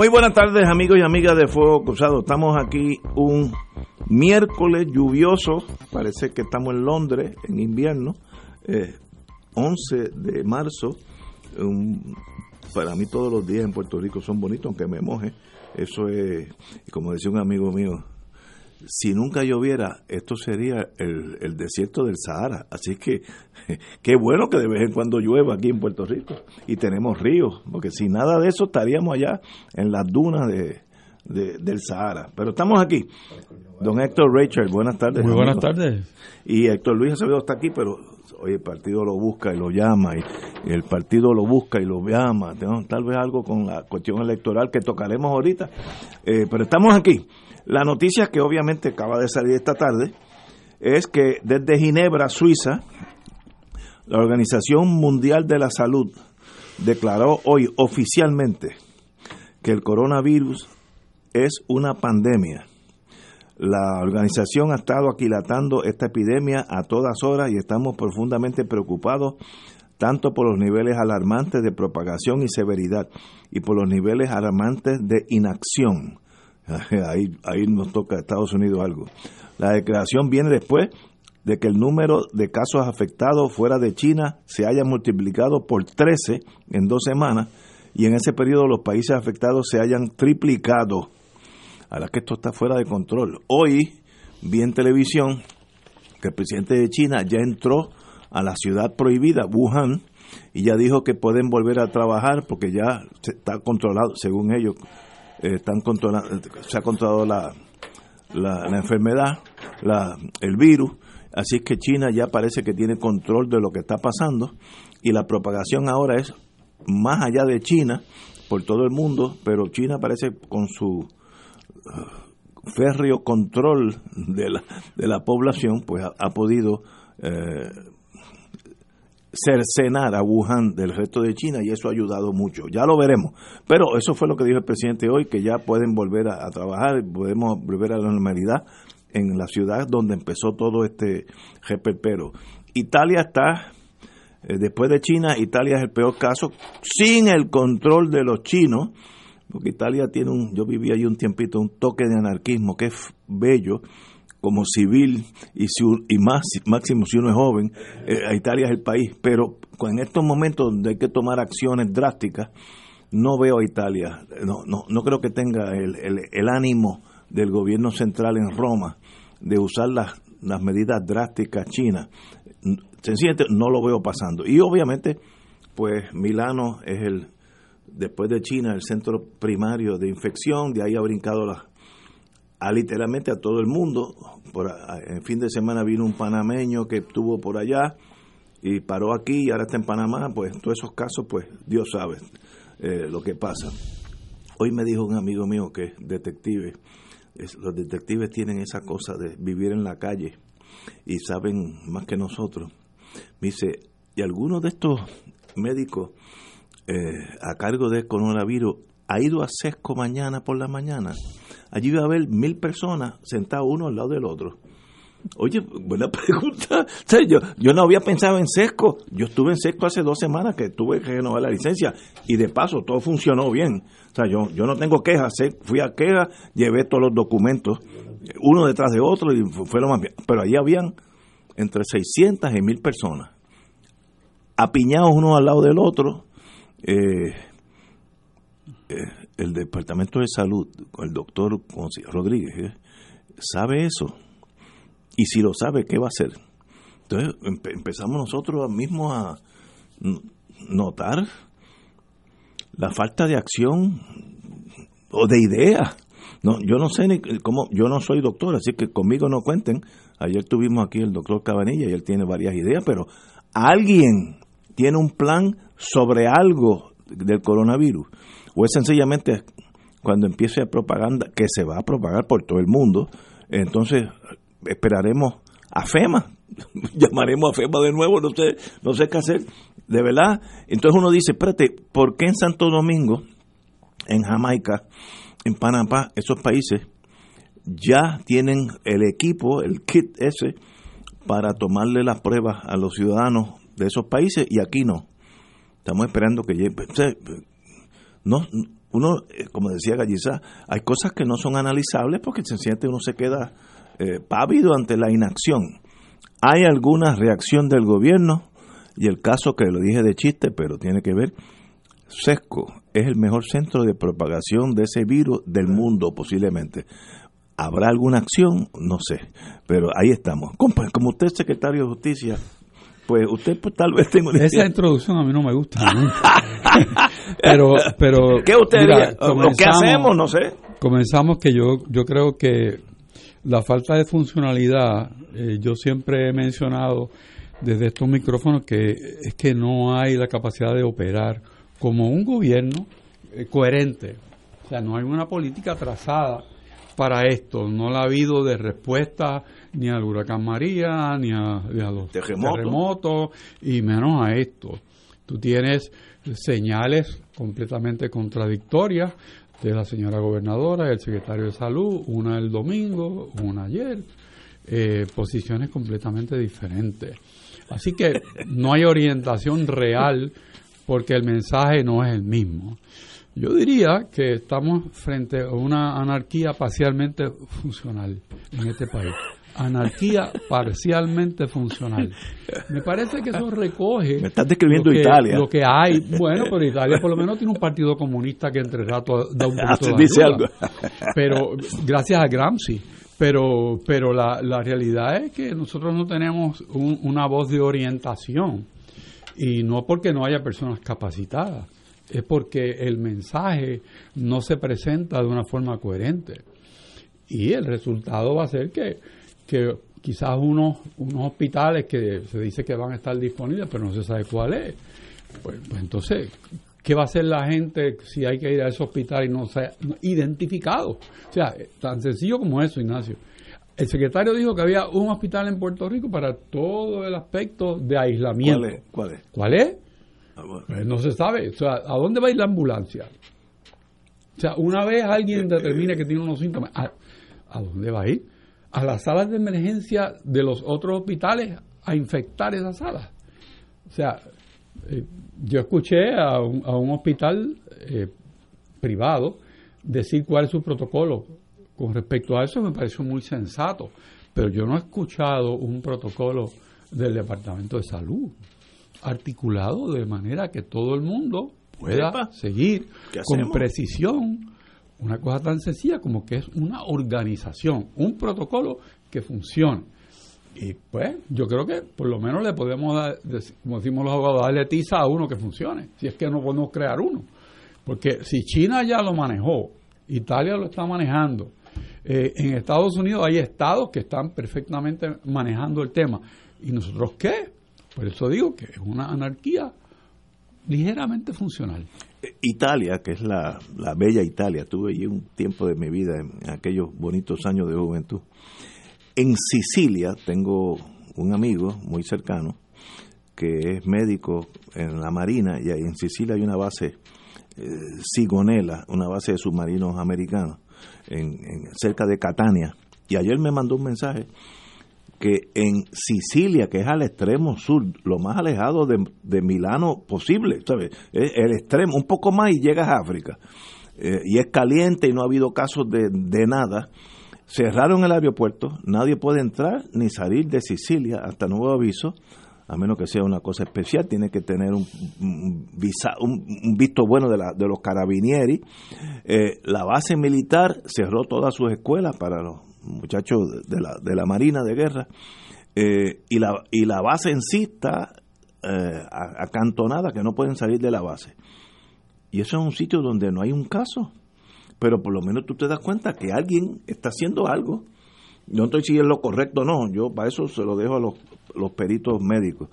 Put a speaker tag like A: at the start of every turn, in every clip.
A: Muy buenas tardes amigos y amigas de Fuego Cruzado. Estamos aquí un miércoles lluvioso, parece que estamos en Londres en invierno, 11 eh, de marzo. para mí todos los días en Puerto Rico son bonitos, aunque me moje. Eso es, como decía un amigo mío, si nunca lloviera, esto sería el, desierto del Sahara. Así que qué bueno que de vez en cuando llueva aquí en Puerto Rico y tenemos ríos, porque si nada de eso estaríamos allá en las dunas de, del Sahara. Pero estamos aquí. Don Héctor Rachel, buenas tardes.
B: Muy buenas tardes.
A: Y Héctor Luis Acevedo está aquí, pero hoy el partido lo busca y lo llama, y, el partido lo busca y lo llama. tal vez algo con la cuestión electoral que tocaremos ahorita. Eh, pero estamos aquí. La noticia que obviamente acaba de salir esta tarde es que desde Ginebra, Suiza, la Organización Mundial de la Salud declaró hoy oficialmente que el coronavirus es una pandemia. La organización ha estado aquilatando esta epidemia a todas horas y estamos profundamente preocupados tanto por los niveles alarmantes de propagación y severidad y por los niveles alarmantes de inacción Ahí, ahí nos toca a Estados Unidos algo. La declaración viene después de que el número de casos afectados fuera de China se haya multiplicado por 13 en dos semanas y en ese periodo los países afectados se hayan triplicado. A la que esto está fuera de control. Hoy vi en televisión que el presidente de China ya entró a la ciudad prohibida, Wuhan, y ya dijo que pueden volver a trabajar porque ya está controlado, según ellos, están controlando, se ha controlado la, la, enfermedad, la, el virus, así que China ya parece que tiene control de lo que está pasando y la propagación ahora es más allá de China, por todo el mundo, pero China parece con su uh, férreo control de la, de la población, pues ha, podido eh, cercenar a Wuhan del resto de China y eso ha ayudado mucho. Ya lo veremos. Pero eso fue lo que dijo el presidente hoy, que ya pueden volver a, trabajar, podemos volver a la normalidad en la ciudad donde empezó todo este reperpero. Italia está, eh, después de China, Italia es el peor caso, sin el control de los chinos, porque Italia tiene un, yo viví allí un tiempito, un toque de anarquismo que es bello, como civil y, y más, máximo si uno es joven, eh, Italia es el país, pero en estos momentos donde hay que tomar acciones drásticas, no veo a Italia, no, no, no creo que tenga el, el, ánimo del gobierno central en Roma de usar las, las medidas drásticas chinas. Sencillamente no lo veo pasando. Y obviamente, pues Milano es el, después de China, el centro primario de infección, de ahí ha brincado la, a literalmente a todo el mundo. Por, en fin de semana vino un panameño que estuvo por allá y paró aquí y ahora está en Panamá, pues todos esos casos, pues Dios sabe eh, lo que pasa. Hoy me dijo un amigo mío que es detective, los detectives tienen esa cosa de vivir en la calle y saben más que nosotros. Me dice, y algunos de estos médicos eh, a cargo del coronavirus ha ido a Sesco mañana por la mañana allí iba a haber mil personas sentados uno al lado del otro. Oye, buena pregunta. yo, yo no había pensado en Sesco. Yo estuve en Sesco hace dos semanas que tuve que renovar la licencia y de paso todo funcionó bien. O sea, yo, yo no tengo quejas. Fui a quejas, llevé todos los documentos, uno detrás de otro y fue lo más bien. Pero allí habían entre 600 y mil personas, apiñados uno al lado del otro. Eh, eh, el Departamento de Salud, el doctor Rodríguez, ¿eh? sabe eso. Y si lo sabe, ¿qué va a hacer? Entonces empezamos nosotros mismos a notar la falta de acción o de idea. No, yo no sé ni cómo, yo no soy doctor, así que conmigo no cuenten. Ayer tuvimos aquí el doctor Cabanilla y él tiene varias ideas, pero alguien tiene un plan sobre algo del coronavirus o es sencillamente cuando empiece propaganda, que se va a propagar por todo el mundo, entonces esperaremos a FEMA, llamaremos a FEMA de nuevo, no sé, no sé qué hacer, de verdad. Entonces uno dice, espérate, ¿por qué en Santo Domingo, en Jamaica, en Panamá, esos países ya tienen el equipo, el kit ese, para tomarle las pruebas a los ciudadanos de esos países y aquí no? Estamos esperando que. No, uno, eh, como decía Gallizá, hay cosas que no son analizables porque sencillamente uno se queda eh, pávido ante la inacción. Hay alguna reacción del gobierno y el caso que lo dije de chiste, pero tiene que ver, Sesco es el mejor centro de propagación de ese virus del mundo posiblemente. ¿Habrá alguna acción? No sé, pero ahí estamos. Como usted es secretario de Justicia, pues usted pues, tal vez tenga
B: una Esa introducción a mí no me gusta. pero, pero...
A: ¿Qué usted diría? ¿Qué hacemos? No sé.
B: Comenzamos que yo, yo creo que la falta de funcionalidad, eh, yo siempre he mencionado desde estos micrófonos que es que no hay la capacidad de operar como un gobierno eh, coherente. O sea, no hay una política trazada para esto. No la ha habido de respuesta ni al huracán María, ni a, los terremotos, y menos a esto. Tú tienes señales completamente contradictorias de la señora gobernadora y el secretario de salud, una el domingo, una ayer, eh, posiciones completamente diferentes. Así que no hay orientación real porque el mensaje no es el mismo. Yo diría que estamos frente a una anarquía parcialmente funcional en este país. Anarquía parcialmente funcional. Me parece que eso recoge.
A: Me estás describiendo Italia.
B: Lo que hay. Bueno, pero Italia por lo menos tiene un partido comunista que entre rato da un poquito de algo. Pero gracias a Gramsci. Pero, pero la, la realidad es que nosotros no tenemos una voz de orientación. Y no porque no haya personas capacitadas es porque el mensaje no se presenta de una forma coherente. Y el resultado va a ser que, que quizás unos, unos hospitales que se dice que van a estar disponibles, pero no se sabe cuál es. Pues, pues entonces, ¿qué va a hacer la gente si hay que ir a ese hospital y no se ha identificado? O sea, tan sencillo como eso, Ignacio. El secretario dijo que había un hospital en Puerto Rico para todo el aspecto de aislamiento.
A: ¿Cuál es? ¿Cuál es?
B: ¿Cuál es? Pues no se sabe. O sea, ¿a dónde va a ir la ambulancia? O sea, una vez alguien determine que tiene unos síntomas, ¿a, dónde va a ir? A las salas de emergencia de los otros hospitales a infectar esas salas. O sea, eh, yo escuché a un, a un hospital eh, privado decir cuál es su protocolo. Con respecto a eso me pareció muy sensato, pero yo no he escuchado un protocolo del Departamento de Salud articulado de manera que todo el mundo pueda seguir con precisión una cosa tan sencilla como que es una organización, un protocolo que funcione. Y pues yo creo que por lo menos le podemos dar, como decimos los abogados, darle tiza a uno que funcione, si es que no podemos crear uno. Porque si China ya lo manejó, Italia lo está manejando, eh, en Estados Unidos hay estados que están perfectamente manejando el tema. ¿Y nosotros qué? Por eso digo que es una anarquía ligeramente funcional.
A: Italia, que es la, bella Italia, tuve allí un tiempo de mi vida en aquellos bonitos años de juventud. En Sicilia tengo un amigo muy cercano que es médico en la Marina y en Sicilia hay una base eh, Sigonella, una base de submarinos americanos en, cerca de Catania. Y ayer me mandó un mensaje que en Sicilia, que es al extremo sur, lo más alejado de, Milano posible, ¿sabes? El extremo, un poco más y llegas a África. Eh, y es caliente y no ha habido casos de, nada. Cerraron el aeropuerto, nadie puede entrar ni salir de Sicilia hasta nuevo aviso, a menos que sea una cosa especial, tiene que tener un, visa, un, visto bueno de, la, de los carabinieri. Eh, la base militar cerró todas sus escuelas para los muchachos de la, de la Marina de Guerra, eh, y, la, y la base en sí está eh, acantonada, que no pueden salir de la base. Y eso es un sitio donde no hay un caso, pero por lo menos tú te das cuenta que alguien está haciendo algo. No estoy si es lo correcto o no, yo para eso se lo dejo a los, los peritos médicos.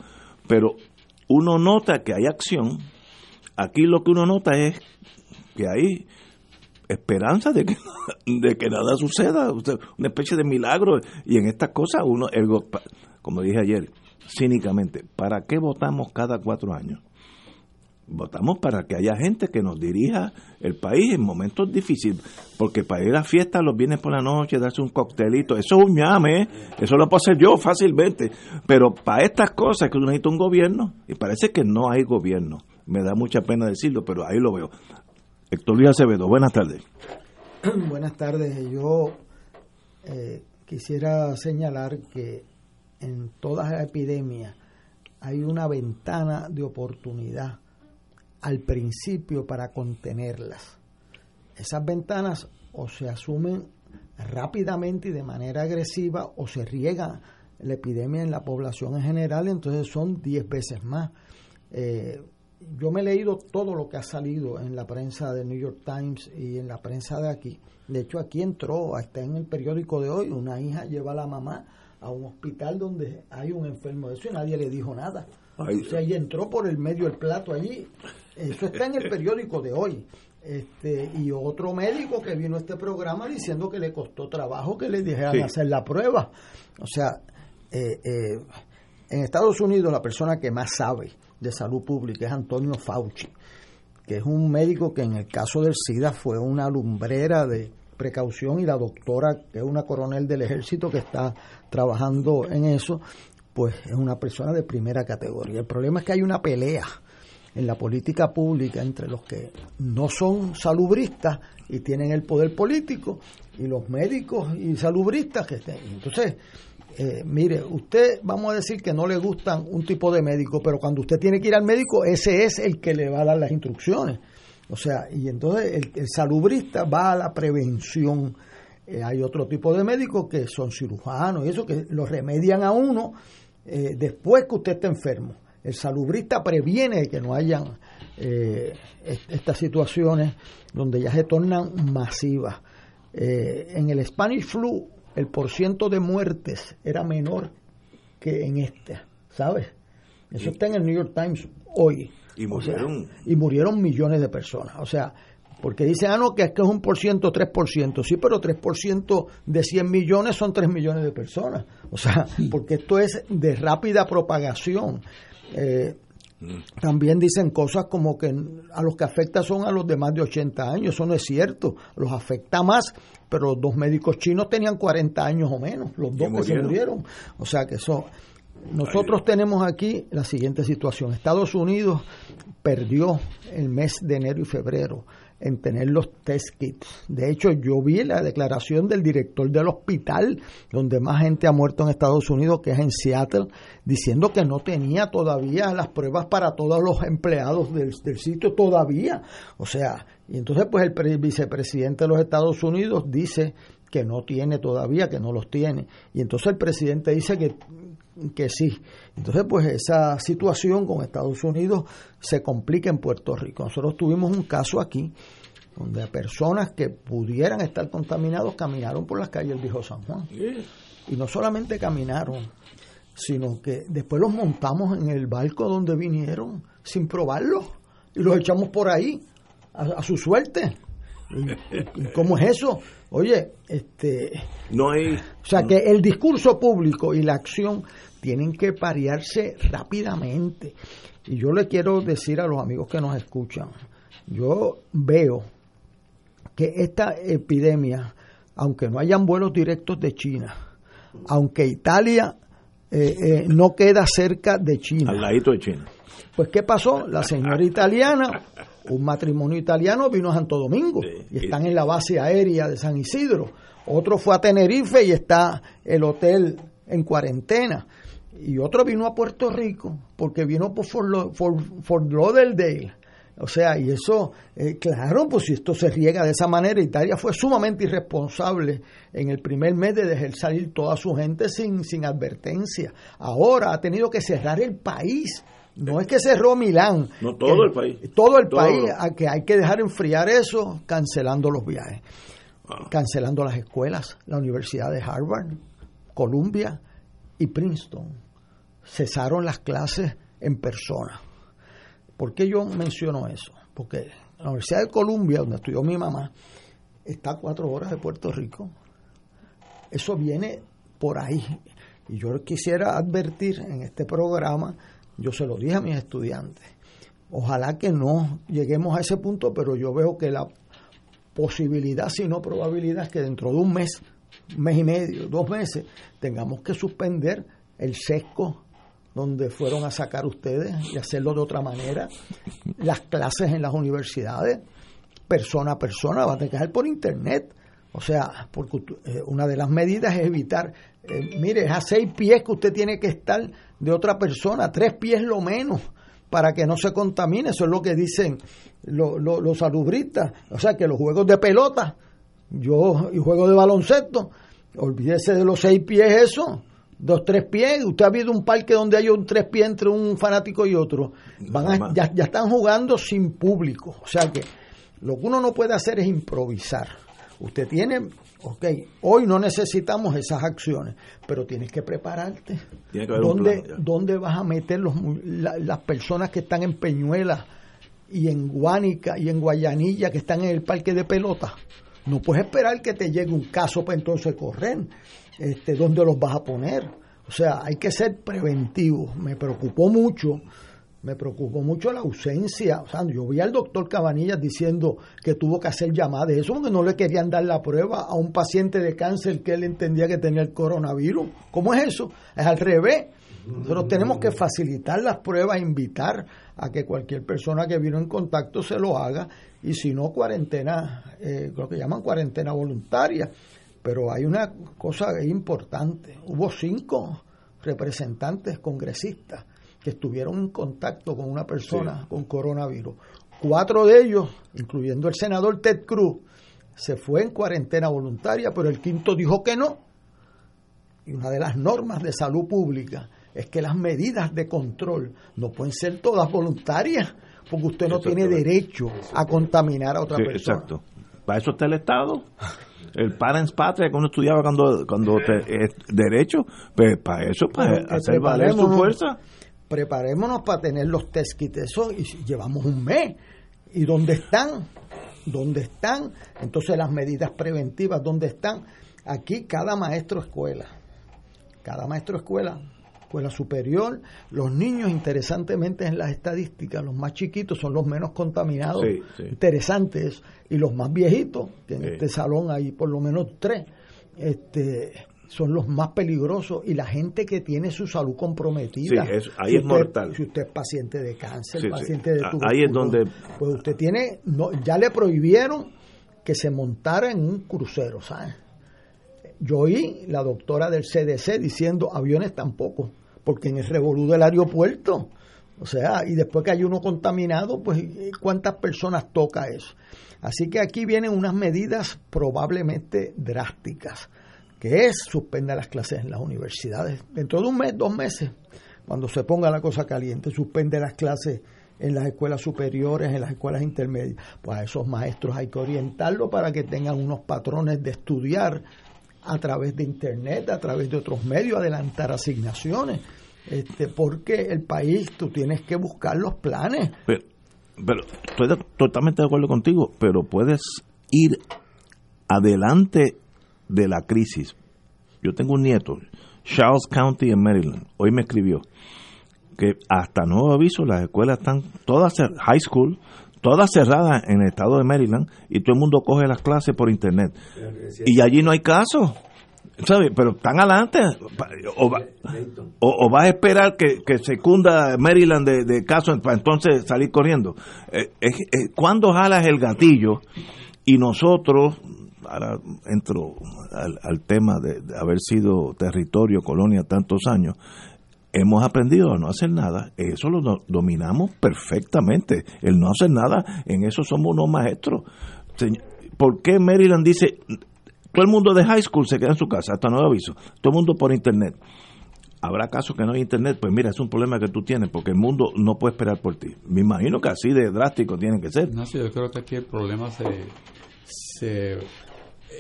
A: Pero uno nota que hay acción. Aquí lo que uno nota es que hay esperanza de que, de que nada suceda, una especie de milagro. Y en estas cosas, uno, como dije ayer, cínicamente, ¿para qué votamos cada cuatro años? Votamos para que haya gente que nos dirija el país en momentos difíciles, porque para ir a fiestas los viernes por la noche, darse un coctelito, eso es un ¿eh? eso lo puedo hacer yo fácilmente, pero para estas cosas que uno necesita un gobierno, y parece que no hay gobierno, me da mucha pena decirlo, pero ahí lo veo. Héctor Luis Acevedo, buenas tardes.
C: Buenas tardes, yo eh, quisiera señalar que en todas las epidemias hay una ventana de oportunidad al principio para contenerlas. Esas ventanas o se asumen rápidamente y de manera agresiva o se riega la epidemia en la población en general, entonces son 10 veces más. Eh, yo me he leído todo lo que ha salido en la prensa de New York Times y en la prensa de aquí. De hecho, aquí entró, está en el periódico de hoy, una hija lleva a la mamá a un hospital donde hay un enfermo de eso y nadie le dijo nada. o sea, ella entró por el medio del plato allí. Eso está en el periódico de hoy. Este, y otro médico que vino a este programa diciendo que le costó trabajo que le dijeran hacer la prueba. O sea, eh, eh, en Estados Unidos la persona que más sabe de salud pública es Antonio Fauci, que es un médico que en el caso del SIDA fue una lumbrera de precaución y la doctora, que es una coronel del ejército que está trabajando en eso, pues es una persona de primera categoría. El problema es que hay una pelea en la política pública entre los que no son salubristas y tienen el poder político y los médicos y salubristas que estén. Entonces, eh, mire, usted vamos a decir que no le gustan un tipo de médico, pero cuando usted tiene que ir al médico, ese es el que le va a dar las instrucciones. O sea, y entonces el, salubrista va a la prevención. Eh, hay otro tipo de médicos que son cirujanos y eso que lo remedian a uno eh, después que usted está enfermo. El salubrista previene que no hayan estas situaciones donde ya se tornan masivas. en el Spanish flu el porciento de muertes era menor que en este, ¿sabes? Eso está en el New York Times hoy.
A: Y murieron.
C: y murieron millones de personas. O sea, porque dicen, ah, no, que es que es un por ciento, 3%. Sí, pero 3% de 100 millones son 3 millones de personas. O sea, porque esto es de rápida propagación. Eh. También dicen cosas como que a los que afecta son a los de más de 80 años. Eso no es cierto. Los afecta más, pero los dos médicos chinos tenían 40 años o menos. Los dos que se murieron. O sea que eso nosotros tenemos aquí la siguiente situación. Estados Unidos perdió el mes de enero y febrero en tener los test kits. De hecho, yo vi la declaración del director del hospital donde más gente ha muerto en Estados Unidos, que es en Seattle, diciendo que no tenía todavía las pruebas para todos los empleados del, sitio todavía. O sea, y entonces pues el vicepresidente de los Estados Unidos dice que no tiene todavía, que no los tiene. Y entonces el presidente dice que que sí. Entonces, pues esa situación con Estados Unidos se complica en Puerto Rico. Nosotros tuvimos un caso aquí donde personas que pudieran estar contaminados caminaron por las calles dijo San Juan. Y no solamente caminaron, sino que después los montamos en el barco donde vinieron sin probarlo y los echamos por ahí a, su suerte. ¿Y, cómo es eso? Oye, este...
A: No hay...
C: O sea, que el discurso público y la acción tienen que parearse rápidamente. Y yo le quiero decir a los amigos que nos escuchan, yo veo que esta epidemia, aunque no hayan vuelos directos de China, aunque Italia eh, eh, no queda cerca de China.
A: Al ladito de China.
C: Pues ¿qué pasó? La señora italiana, un matrimonio italiano vino a Santo Domingo y están en la base aérea de San Isidro. Otro fue a Tenerife y está el hotel en cuarentena y otro vino a Puerto Rico porque vino por Fort, Lauderdale. O sea, y eso, eh, claro, pues si esto se riega de esa manera, Italia fue sumamente irresponsable en el primer mes de dejar salir toda su gente sin, sin advertencia. Ahora ha tenido que cerrar el país. No es que cerró Milán.
A: No, todo el país.
C: Todo el país, a que hay que dejar enfriar eso, cancelando los viajes, ah. cancelando las escuelas, la Universidad de Harvard, Columbia y Princeton cesaron las clases en persona. ¿Por qué yo menciono eso? Porque la Universidad de Columbia, donde estudió mi mamá, está a cuatro horas de Puerto Rico. Eso viene por ahí. Y yo quisiera advertir en este programa, yo se lo dije a mis estudiantes, ojalá que no lleguemos a ese punto, pero yo veo que la posibilidad, si no probabilidad, es que dentro de un mes, un mes y medio, dos meses, tengamos que suspender el sesco donde fueron a sacar ustedes y hacerlo de otra manera, las clases en las universidades, persona a persona, va a tener que ser por internet. O sea, porque eh, una de las medidas es evitar, eh, mire, es a seis pies que usted tiene que estar de otra persona, tres pies lo menos, para que no se contamine. Eso es lo que dicen los salubristas. O sea, que los juegos de pelota, yo y juegos de baloncesto, olvídese de los seis pies eso dos, tres pies. Usted ha habido un parque donde hay un tres pies entre un fanático y otro. Van ya, ya están jugando sin público. O sea que lo que uno no puede hacer es improvisar. Usted tiene, ok, hoy no necesitamos esas acciones, pero tienes que prepararte. ¿Dónde, ¿Dónde vas a meter los, las personas que están en Peñuelas y en Guánica y en Guayanilla que están en el parque de pelota? No puedes esperar que te llegue un caso para entonces correr este, dónde los vas a poner. O sea, hay que ser preventivo. Me preocupó mucho, me preocupó mucho la ausencia. O sea, yo vi al doctor Cabanillas diciendo que tuvo que hacer llamadas eso porque no le querían dar la prueba a un paciente de cáncer que él entendía que tenía el coronavirus. ¿Cómo es eso? Es al revés. Nosotros tenemos que facilitar las pruebas, invitar a que cualquier persona que vino en contacto se lo haga y si no, cuarentena, eh, lo que llaman cuarentena voluntaria. Pero hay una cosa importante. Hubo cinco representantes congresistas que estuvieron en contacto con una persona con coronavirus. Cuatro de ellos, incluyendo el senador Ted Cruz, se fue en cuarentena voluntaria, pero el quinto dijo que no. Y una de las normas de salud pública es que las medidas de control no pueden ser todas voluntarias, porque usted no tiene derecho a contaminar a otra persona.
A: Exacto. Para eso está el Estado el parents patria que uno estudiaba cuando cuando te, derecho pues para eso para hacer valer su fuerza.
C: preparémonos para tener los test kits eso y llevamos un mes y dónde están dónde están entonces las medidas preventivas dónde están aquí cada maestro escuela cada maestro escuela escuela superior, los niños, interesantemente en las estadísticas, los más chiquitos son los menos contaminados, interesantes, y los más viejitos, que en este salón hay por lo menos tres, este, son los más peligrosos. Y la gente que tiene su salud comprometida.
A: ahí es mortal.
C: Si usted es paciente de cáncer, paciente de
A: tuberculosis, ahí es donde
C: pues usted tiene, no, ya le prohibieron que se montara en un crucero, ¿sabes? yo oí la doctora del CDC diciendo aviones tampoco, porque en el revolú del aeropuerto, o sea, y después que hay uno contaminado, pues ¿cuántas personas toca eso? Así que aquí vienen unas medidas probablemente drásticas, que es suspender las clases en las universidades. Dentro de un mes, dos meses, cuando se ponga la cosa caliente, suspende las clases en las escuelas superiores, en las escuelas intermedias. Pues a esos maestros hay que orientarlos para que tengan unos patrones de estudiar a través de Internet, a través de otros medios, adelantar asignaciones. Este, porque el país, tú tienes que buscar los planes.
A: Pero, pero estoy totalmente de acuerdo contigo, pero puedes ir adelante de la crisis. Yo tengo un nieto, Charles County en Maryland, hoy me escribió que hasta nuevo aviso las escuelas están todas high school todas cerradas en el estado de Maryland y todo el mundo coge las clases por internet. Y allí no hay caso. ¿sabes? Pero están adelante. O, o, vas a esperar que, que secunda Maryland de, de casos para entonces salir corriendo. Eh, cuando jalas el gatillo y nosotros, ahora entro al, tema de, haber sido territorio, colonia tantos años, hemos aprendido a no hacer nada, eso lo dominamos perfectamente. El no hacer nada, en eso somos unos maestros. ¿Por qué Maryland dice, todo el mundo de high school se queda en su casa, hasta nuevo aviso, todo el mundo por internet? Habrá casos que no hay internet, pues mira, es un problema que tú tienes, porque el mundo no puede esperar por ti. Me imagino que así de drástico tiene que ser.
B: No, sí, yo creo que aquí el problema se, se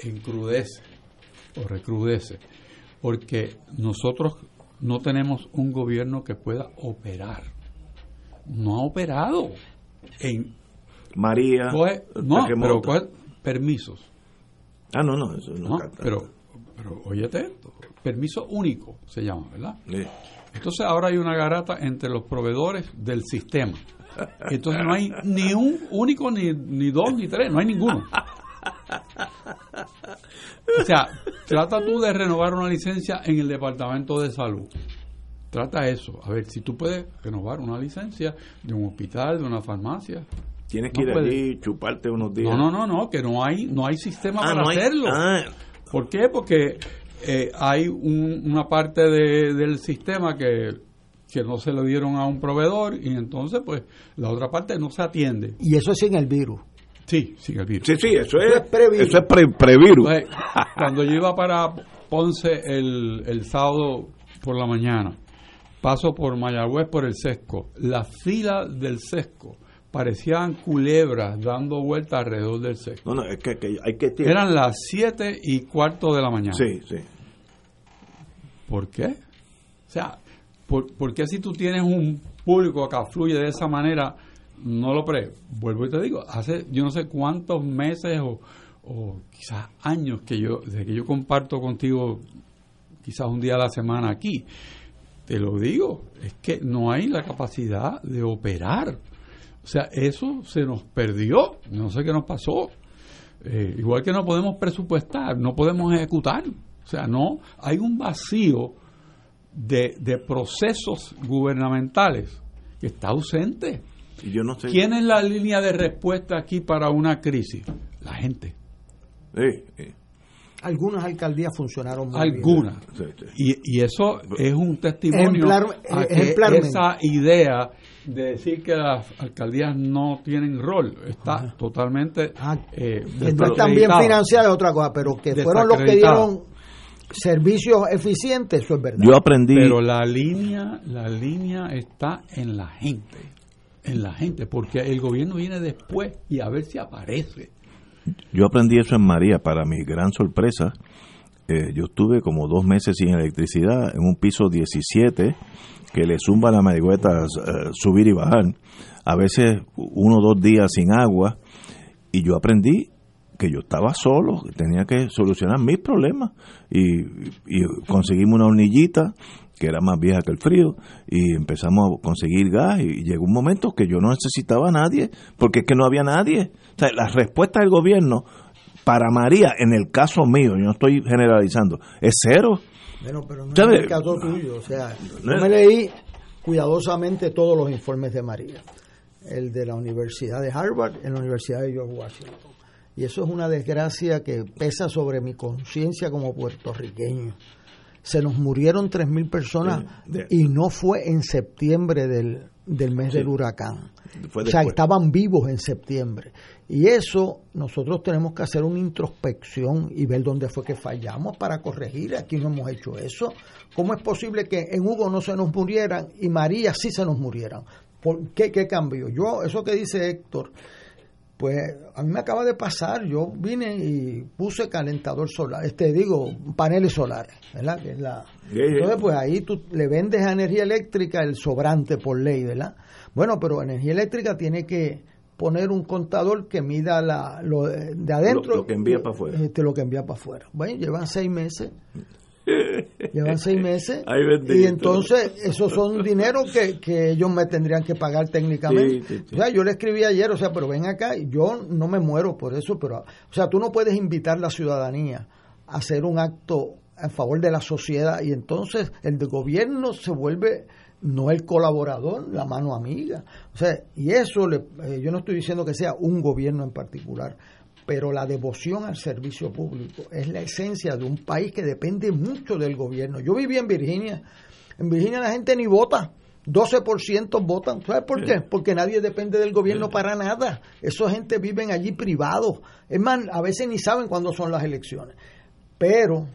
B: encrudece o recrudece, porque nosotros no tenemos un gobierno que pueda operar. No ha operado. En,
A: María.
B: no, pero permisos.
A: Ah, no, no, eso no,
B: pero, pero óyete esto, permiso único se llama, ¿verdad? Entonces ahora hay una garata entre los proveedores del sistema. Entonces no hay ni un único, ni, ni dos, ni tres, no hay ninguno. O sea, trata tú de renovar una licencia en el Departamento de Salud. Trata eso. A ver, si tú puedes renovar una licencia de un hospital, de una farmacia.
A: Tienes que ir allí, chuparte unos días.
B: No, no, no, no, que no hay, no hay sistema ah, para hacerlo. Ah. ¿Por qué? Porque eh, hay una parte del sistema que, que no se lo dieron a un proveedor y entonces pues la otra parte no se atiende.
C: Y eso es sin el virus.
B: Sí, sin el virus.
A: Sí, sí, eso es, previrus. Eso es previrus.
B: cuando yo iba para Ponce el, el sábado por la mañana, paso por Mayagüez por el sesco. Las filas del sesco parecían culebras dando vueltas alrededor del sesco.
A: No, no, es que, hay que...
B: Eran las siete y cuarto de la mañana.
A: Sí, sí.
B: ¿Por qué? O sea, ¿por, ¿por qué si tú tienes un público que fluye de esa manera, no lo pre... Vuelvo y te digo, hace yo no sé cuántos meses o, o quizás años que yo, desde que yo comparto contigo quizás un día a la semana aquí, te lo digo, es que no hay la capacidad de operar. O sea, eso se nos perdió, no sé qué nos pasó. Eh, igual que no podemos presupuestar, no podemos ejecutar. O sea, no, hay un vacío de, de procesos gubernamentales que está ausente.
A: Y yo no sé.
B: ¿Quién es la línea de respuesta aquí para una crisis? La gente.
A: Sí, sí.
C: Algunas alcaldías funcionaron muy
B: Algunas. Y, y, eso es un testimonio a que esa idea de decir que las alcaldías no tienen rol está totalmente
C: ah, eh, no están bien financiadas otra cosa pero que fueron los que dieron servicios eficientes eso es verdad
A: yo aprendí
B: pero la línea la línea está en la gente en la gente porque el gobierno viene después y a ver si aparece
A: yo aprendí eso en María, para mi gran sorpresa. Eh, yo estuve como dos meses sin electricidad en un piso 17 que le zumba la marigüeta eh, subir y bajar. A veces uno o dos días sin agua. Y yo aprendí que yo estaba solo, tenía que solucionar mis problemas. Y, y conseguimos una hornillita que era más vieja que el frío, y empezamos a conseguir gas y llegó un momento que yo no necesitaba a nadie, porque es que no había nadie. O sea, la respuesta del gobierno para María, en el caso mío, yo no estoy generalizando, es cero.
C: Bueno, pero no es el caso tuyo, o sea, yo me leí cuidadosamente todos los informes de María, el de la Universidad de Harvard, en la Universidad de George Washington. Y eso es una desgracia que pesa sobre mi conciencia como puertorriqueño se nos murieron 3.000 personas y no fue en septiembre del, del mes del huracán. o sea, estaban vivos en septiembre. Y eso nosotros tenemos que hacer una introspección y ver dónde fue que fallamos para corregir. Aquí no hemos hecho eso. ¿Cómo es posible que en Hugo no se nos murieran y María sí se nos murieran? ¿Por qué, qué cambió? Yo, eso que dice Héctor, pues a mí me acaba de pasar, yo vine y puse calentador solar, este digo, paneles solares, ¿verdad? Que es la... Entonces, pues ahí tú le vendes a energía eléctrica el sobrante por ley, ¿verdad? Bueno, pero energía eléctrica tiene que poner un contador que mida la, lo de adentro.
A: Lo, que envía para afuera.
C: Este, lo que envía para afuera. Bueno, llevan seis meses Llevan seis meses. y entonces, esos son dinero que, que, ellos me tendrían que pagar técnicamente. O sea, yo le escribí ayer, o sea, pero ven acá, yo no me muero por eso, pero, o sea, tú no puedes invitar a la ciudadanía a hacer un acto a favor de la sociedad y entonces el de gobierno se vuelve no el colaborador, la mano amiga. O sea, y eso le, eh, yo no estoy diciendo que sea un gobierno en particular, pero la devoción al servicio público es la esencia de un país que depende mucho del gobierno. Yo viví en Virginia, en Virginia la gente ni vota, 12% votan. ¿Sabes por qué? Porque nadie depende del gobierno para nada. Esa gente viven allí privados. Es más, a veces ni saben cuándo son las elecciones. Pero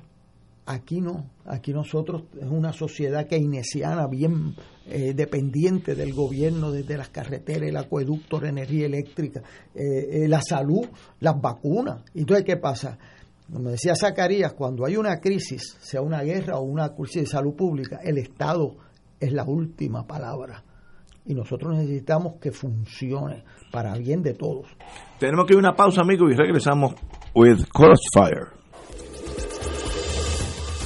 C: Aquí no, aquí nosotros es una sociedad keynesiana bien eh, dependiente del gobierno, desde las carreteras, el acueducto, la energía eléctrica, eh, eh, la salud, las vacunas. Entonces, ¿qué pasa? Como decía Zacarías, cuando hay una crisis, sea una guerra o una crisis de salud pública, el Estado es la última palabra. y nosotros necesitamos que funcione para bien de todos.
A: Tenemos que ir a una pausa, amigos, y regresamos with Crossfire.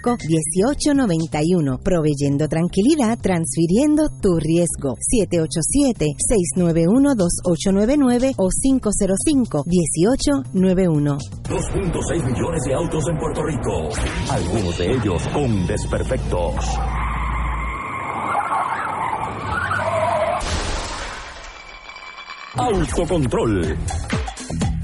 D: 1891 proveyendo tranquilidad, transfiriendo tu riesgo. 787-691-2899 o 505-1891.
E: 2.6 millones de autos en Puerto Rico, algunos de ellos con desperfectos. Autocontrol.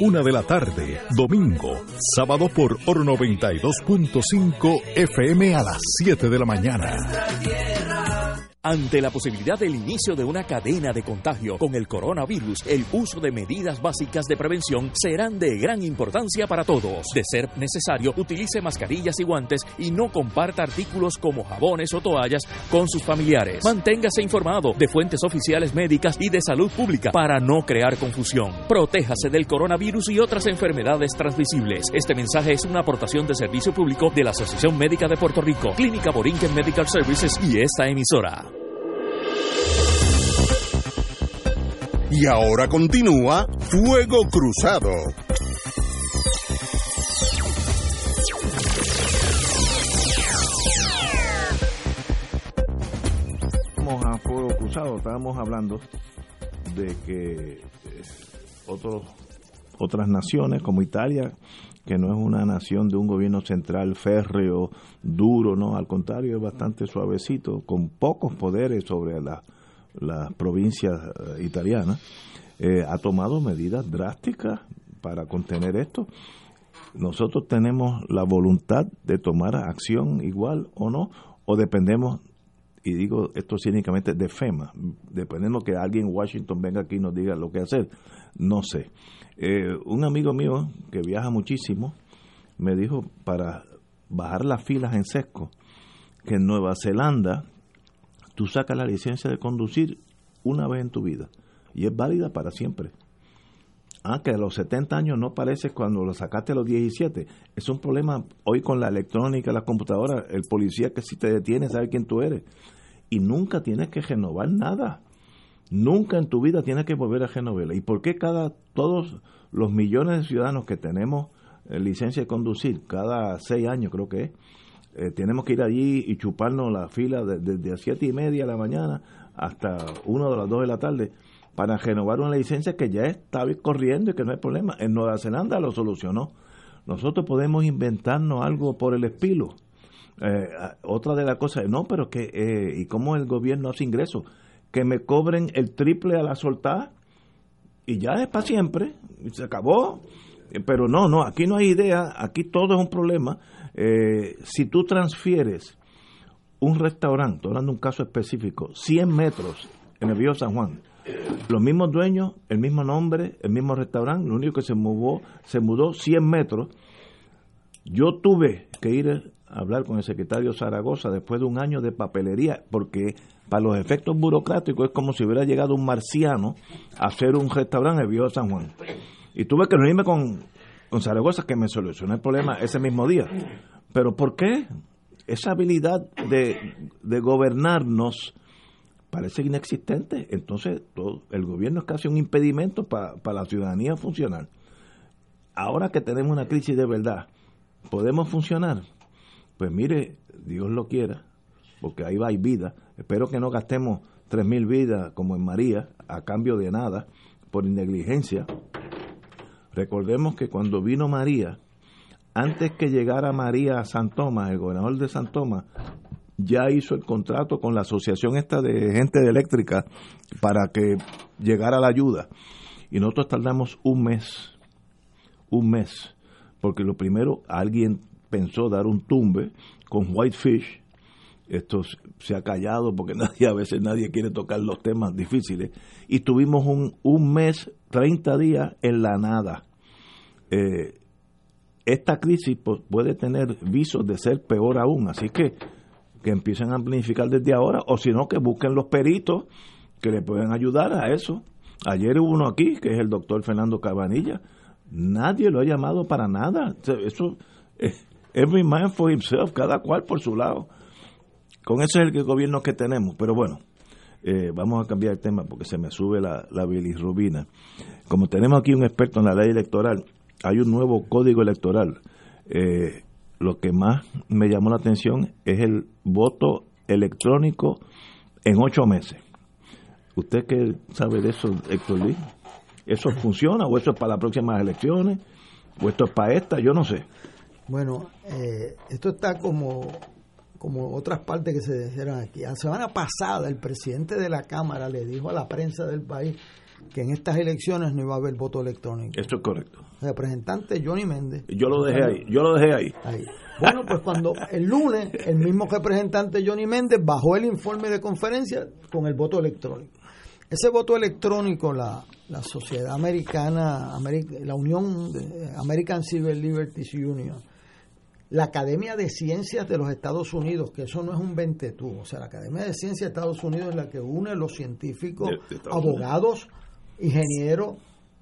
E: una de la tarde, domingo, sábado por Oro 92.5 FM a las 7 de la mañana. Ante la posibilidad del inicio de una cadena de contagio con el coronavirus, el uso de medidas básicas de prevención serán de gran importancia para todos. De ser necesario, utilice mascarillas y guantes y no comparta artículos como jabones o toallas con sus familiares. Manténgase informado de fuentes oficiales médicas y de salud pública para no crear confusión. Protéjase del coronavirus y otras enfermedades transmisibles. Este mensaje es una aportación de servicio público de la Asociación Médica de Puerto Rico, Clínica Borinquen Medical Services y esta emisora.
F: Y ahora continúa Fuego Cruzado.
A: Vamos a Fuego Cruzado, estábamos hablando de que otros otras naciones como Italia, que no es una nación de un gobierno central férreo, duro, no, al contrario, es bastante suavecito, con pocos poderes sobre la las provincias eh, italianas, eh, ha tomado medidas drásticas para contener esto. Nosotros tenemos la voluntad de tomar acción igual o no, o dependemos, y digo esto cínicamente, de FEMA. Dependemos que alguien en Washington venga aquí y nos diga lo que hacer. No sé. Eh, un amigo mío que viaja muchísimo me dijo para bajar las filas en sesco que en Nueva Zelanda tú sacas la licencia de conducir una vez en tu vida y es válida para siempre. Ah, que a los 70 años no parece cuando lo sacaste a los 17. Es un problema hoy con la electrónica, la computadora, el policía que si te detiene sabe quién tú eres. Y nunca tienes que renovar nada. Nunca en tu vida tienes que volver a renovarla. ¿Y por qué cada, todos los millones de ciudadanos que tenemos eh, licencia de conducir, cada seis años creo que es, eh, tenemos que ir allí y chuparnos la fila desde de, siete y media de la mañana hasta una de las dos de la tarde para renovar una licencia que ya está corriendo y que no hay problema. En Nueva Zelanda lo solucionó. Nosotros podemos inventarnos algo por el espilo. Eh, otra de las cosas, no, pero que, eh, ¿y cómo el gobierno hace ingresos? Que me cobren el triple a la soltada y ya es para siempre, se acabó. Pero no, no, aquí no hay idea, aquí todo es un problema eh, si tú transfieres un restaurante, hablando de un caso específico, 100 metros en el viejo San Juan. Los mismos dueños, el mismo nombre, el mismo restaurante, lo único que se mudó, se mudó 100 metros. Yo tuve que ir a hablar con el secretario Zaragoza después de un año de papelería, porque para los efectos burocráticos es como si hubiera llegado un marciano a hacer un restaurante en el viejo San Juan. Y tuve que reunirme con, con Zaragoza que me solucionó el problema ese mismo día. Pero ¿por qué? Esa habilidad de, de gobernarnos parece inexistente. Entonces, el gobierno es casi un impedimento para la ciudadanía funcionar. Ahora que tenemos una crisis de verdad, ¿podemos funcionar? Pues mire, Dios lo quiera, porque ahí va hay vida. Espero que no gastemos tres mil vidas como en María a cambio de nada por negligencia. Recordemos que cuando vino María, antes que llegara María a San Tomás, el gobernador de San Tomás, ya hizo el contrato con la asociación esta de gente de eléctrica para que llegara la ayuda. Y nosotros tardamos un mes, un mes, porque lo primero, alguien pensó dar un tumbe con Whitefish, esto se ha callado porque nadie, a veces nadie quiere tocar los temas difíciles, y tuvimos un, un mes, 30 días en la nada. Eh, esta crisis puede tener visos de ser peor aún, así que que empiecen a planificar desde ahora, o si no, que busquen los peritos que le pueden ayudar a eso. Ayer hubo uno aquí, que es el doctor Fernando Cabanilla. Nadie lo ha llamado para nada. Eso es every man for himself, cada cual por su lado. Con ese es el gobierno que tenemos. Pero bueno, eh, vamos a cambiar el tema porque se me sube la, la bilirrubina. Como tenemos aquí un experto en la ley electoral, hay un nuevo código electoral. Eh, lo que más me llamó la atención es el voto electrónico en ocho meses. ¿Usted qué sabe de eso, Héctor Luis? ¿Eso funciona o eso es para las próximas elecciones? ¿O esto es para esta? Yo no sé.
C: Bueno, eh, esto está como, como otras partes que se dijeron aquí. La semana pasada el presidente de la Cámara le dijo a la prensa del país que en estas elecciones no iba a haber voto electrónico.
A: Esto es correcto.
C: representante Johnny Méndez.
A: Yo lo dejé ahí, yo lo dejé ahí.
C: ahí. Bueno, pues cuando el lunes el mismo representante Johnny Méndez bajó el informe de conferencia con el voto electrónico. Ese voto electrónico, la, la sociedad americana, la Unión American Civil Liberties Union, la Academia de Ciencias de los Estados Unidos, que eso no es un ventetú, o sea, la Academia de Ciencias de Estados Unidos es la que une los científicos, abogados, ingeniero,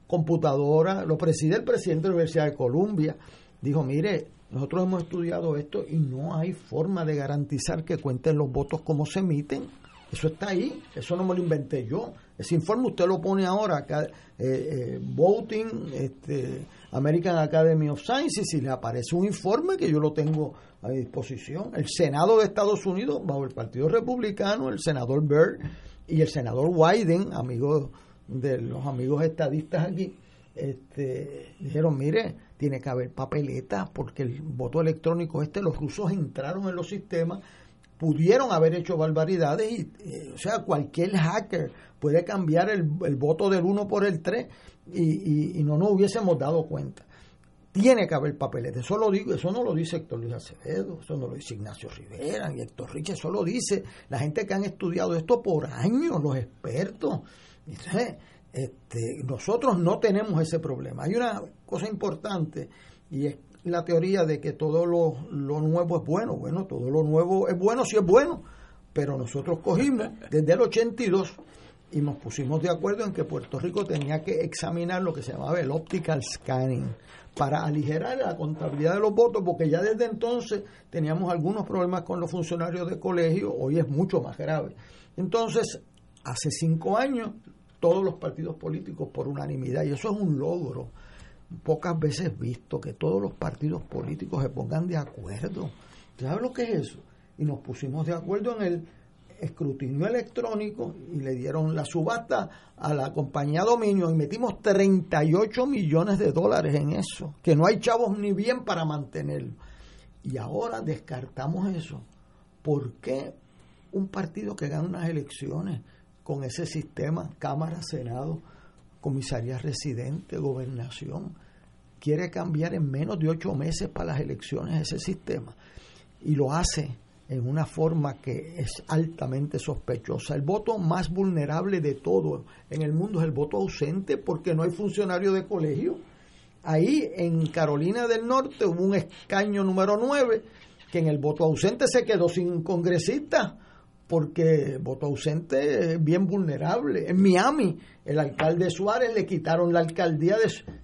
C: computadora, lo preside el presidente de la Universidad de Columbia, dijo, mire, nosotros hemos estudiado esto y no hay forma de garantizar que cuenten los votos como se emiten. Eso está ahí, eso no me lo inventé yo. Ese informe usted lo pone ahora, acá, eh, eh, Voting, este, American Academy of Sciences, y le aparece un informe que yo lo tengo a disposición. El Senado de Estados Unidos, bajo el Partido Republicano, el senador Byrd y el senador Wyden, amigo de los amigos estadistas aquí, este, dijeron, mire, tiene que haber papeletas porque el voto electrónico este, los rusos entraron en los sistemas, pudieron haber hecho barbaridades y, eh, o sea, cualquier hacker puede cambiar el, voto del 1 por el 3 y, y, no nos hubiésemos dado cuenta. Tiene que haber papeletas, eso, lo digo, eso no lo dice Héctor Luis Acevedo, eso no lo dice Ignacio Rivera ni Héctor Rich, eso lo dice la gente que han estudiado esto por años, los expertos. Este, nosotros no tenemos ese problema. Hay una cosa importante y es la teoría de que todo lo, nuevo es bueno. Bueno, todo lo nuevo es bueno si es bueno, pero nosotros cogimos desde el 82 y nos pusimos de acuerdo en que Puerto Rico tenía que examinar lo que se llamaba el optical scanning para aligerar la contabilidad de los votos, porque ya desde entonces teníamos algunos problemas con los funcionarios de colegio, hoy es mucho más grave. Entonces, hace cinco años todos los partidos políticos por unanimidad, y eso es un logro pocas veces visto, que todos los partidos políticos se pongan de acuerdo. ¿Sabes lo que es eso? Y nos pusimos de acuerdo en el escrutinio electrónico y le dieron la subasta a la compañía Dominio y metimos 38 millones de dólares en eso, que no hay chavos ni bien para mantenerlo. Y ahora descartamos eso. ¿Por qué un partido que gana unas elecciones con ese sistema, Cámara, Senado, Comisaría Residente, Gobernación, quiere cambiar en menos de ocho meses para las elecciones ese sistema. Y lo hace en una forma que es altamente sospechosa. El voto más vulnerable de todo en el mundo es el voto ausente porque no hay funcionario de colegio. Ahí en Carolina del Norte hubo un escaño número 9 que en el voto ausente se quedó sin congresista porque voto ausente es bien vulnerable. En Miami, el alcalde Suárez le quitaron la alcaldía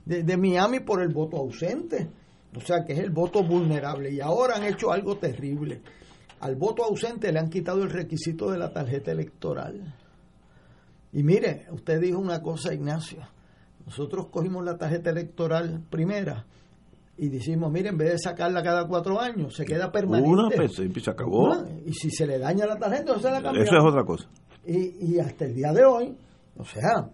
C: de, de Miami por el voto ausente. O sea que es el voto vulnerable. Y ahora han hecho algo terrible al voto ausente le han quitado el requisito de la tarjeta electoral. Y mire, usted dijo una cosa, Ignacio. Nosotros cogimos la tarjeta electoral primera y decimos, mire, en vez de sacarla cada cuatro años, se queda permanente.
A: Una, pues, se acabó.
C: y si se le daña la tarjeta, se la cambia.
A: Eso es otra cosa.
C: Y, y hasta el día de hoy, o sea,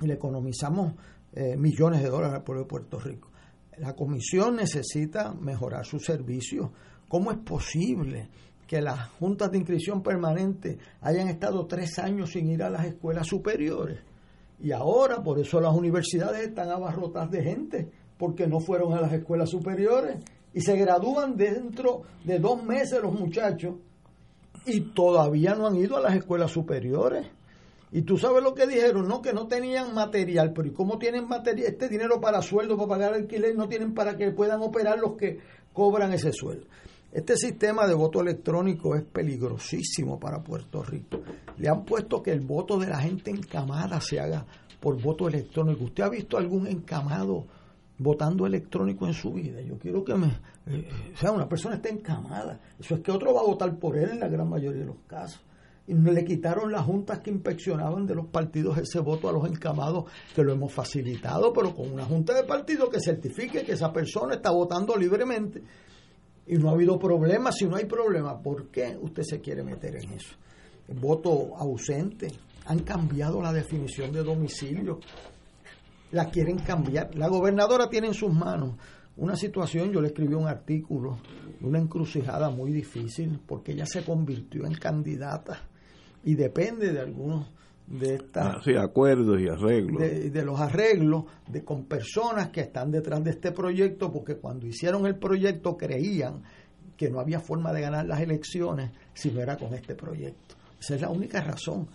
C: le economizamos eh, millones de dólares al pueblo de Puerto Rico. La comisión necesita mejorar su servicio ¿Cómo es posible que las juntas de inscripción permanente hayan estado tres años sin ir a las escuelas superiores? Y ahora, por eso las universidades están abarrotadas de gente, porque no fueron a las escuelas superiores y se gradúan dentro de dos meses los muchachos y todavía no han ido a las escuelas superiores. Y tú sabes lo que dijeron, no, que no tenían material, pero ¿y cómo tienen material? Este dinero para sueldo, para pagar alquiler, no tienen para que puedan operar los que cobran ese sueldo. Este sistema de voto electrónico es peligrosísimo para Puerto Rico. Le han puesto que el voto de la gente encamada se haga por voto electrónico. ¿Usted ha visto algún encamado votando electrónico en su vida? Yo quiero que me... Eh, o sea, una persona está encamada. Eso es que otro va a votar por él en la gran mayoría de los casos. Y le quitaron las juntas que inspeccionaban de los partidos ese voto a los encamados, que lo hemos facilitado, pero con una junta de partidos que certifique que esa persona está votando libremente y no ha habido problema. Si no hay problema, ¿por qué usted se quiere meter en eso? Voto ausente. Han cambiado la definición de domicilio. La quieren cambiar. La gobernadora tiene en sus manos una situación, yo le escribí un artículo, una encrucijada muy difícil, porque ella se convirtió en candidata y depende de algunos de esta,
A: ah, acuerdos y arreglos.
C: de, los arreglos de con personas que están detrás de este proyecto porque cuando hicieron el proyecto creían que no había forma de ganar las elecciones si no era con este proyecto. Esa es la única razón.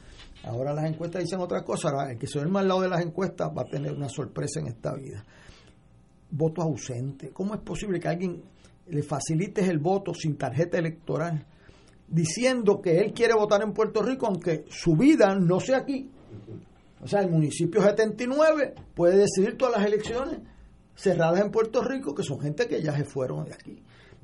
C: Ahora las encuestas dicen otra cosa el que se ve al lado de las encuestas va a tener una sorpresa en esta vida. Voto ausente. Cómo es posible que alguien le facilites el voto sin tarjeta electoral diciendo que él quiere votar en Puerto Rico, aunque su vida no sea aquí. O sea, el municipio 79 puede decidir todas las elecciones cerradas en Puerto Rico, que son gente que ya se fueron de aquí.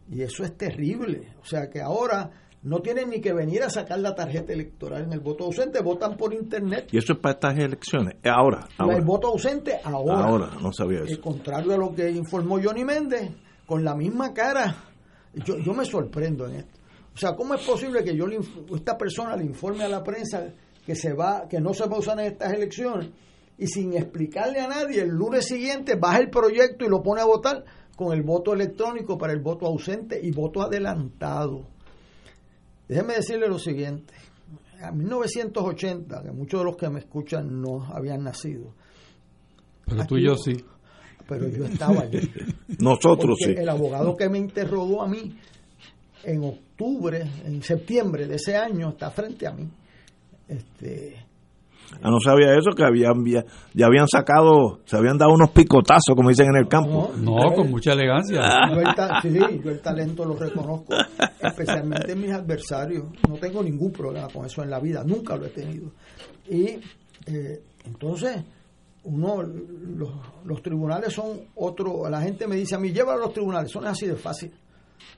C: Y eso es terrible. O sea, que ahora no tienen ni que venir a sacar la tarjeta electoral en el voto ausente, votan por internet.
A: ¿Y eso es para estas elecciones? Ahora. ahora.
C: El voto ausente ahora.
A: Ahora, no sabía eso.
C: El contrario a lo que informó Johnny Méndez, con la misma cara. Yo, yo me sorprendo en esto. O sea, ¿cómo es posible que yo esta persona le informe a la prensa que se va, que no se va a usar en estas elecciones y sin explicarle a nadie el lunes siguiente baja el proyecto y lo pone a votar con el voto electrónico para el voto ausente y voto adelantado? Déjeme decirle lo siguiente. En 1980, que muchos de los que me escuchan no habían nacido.
B: Pero tú y yo sí.
C: Pero yo estaba allí.
A: Nosotros sí.
C: El abogado que me interrogó a mí en octubre, en septiembre de ese año, está frente a mí. Este,
A: Ah, no sabía eso, que habían ya habían sacado, se habían dado unos picotazos, como dicen en el campo.
B: No, con mucha elegancia.
C: Yo el, sí, yo el talento lo reconozco, especialmente en mis adversarios. No tengo ningún problema con eso en la vida, nunca lo he tenido. Y eh, entonces, uno, los, los, tribunales son otro, la gente me dice a mí, llévalo a los tribunales, son así de fácil.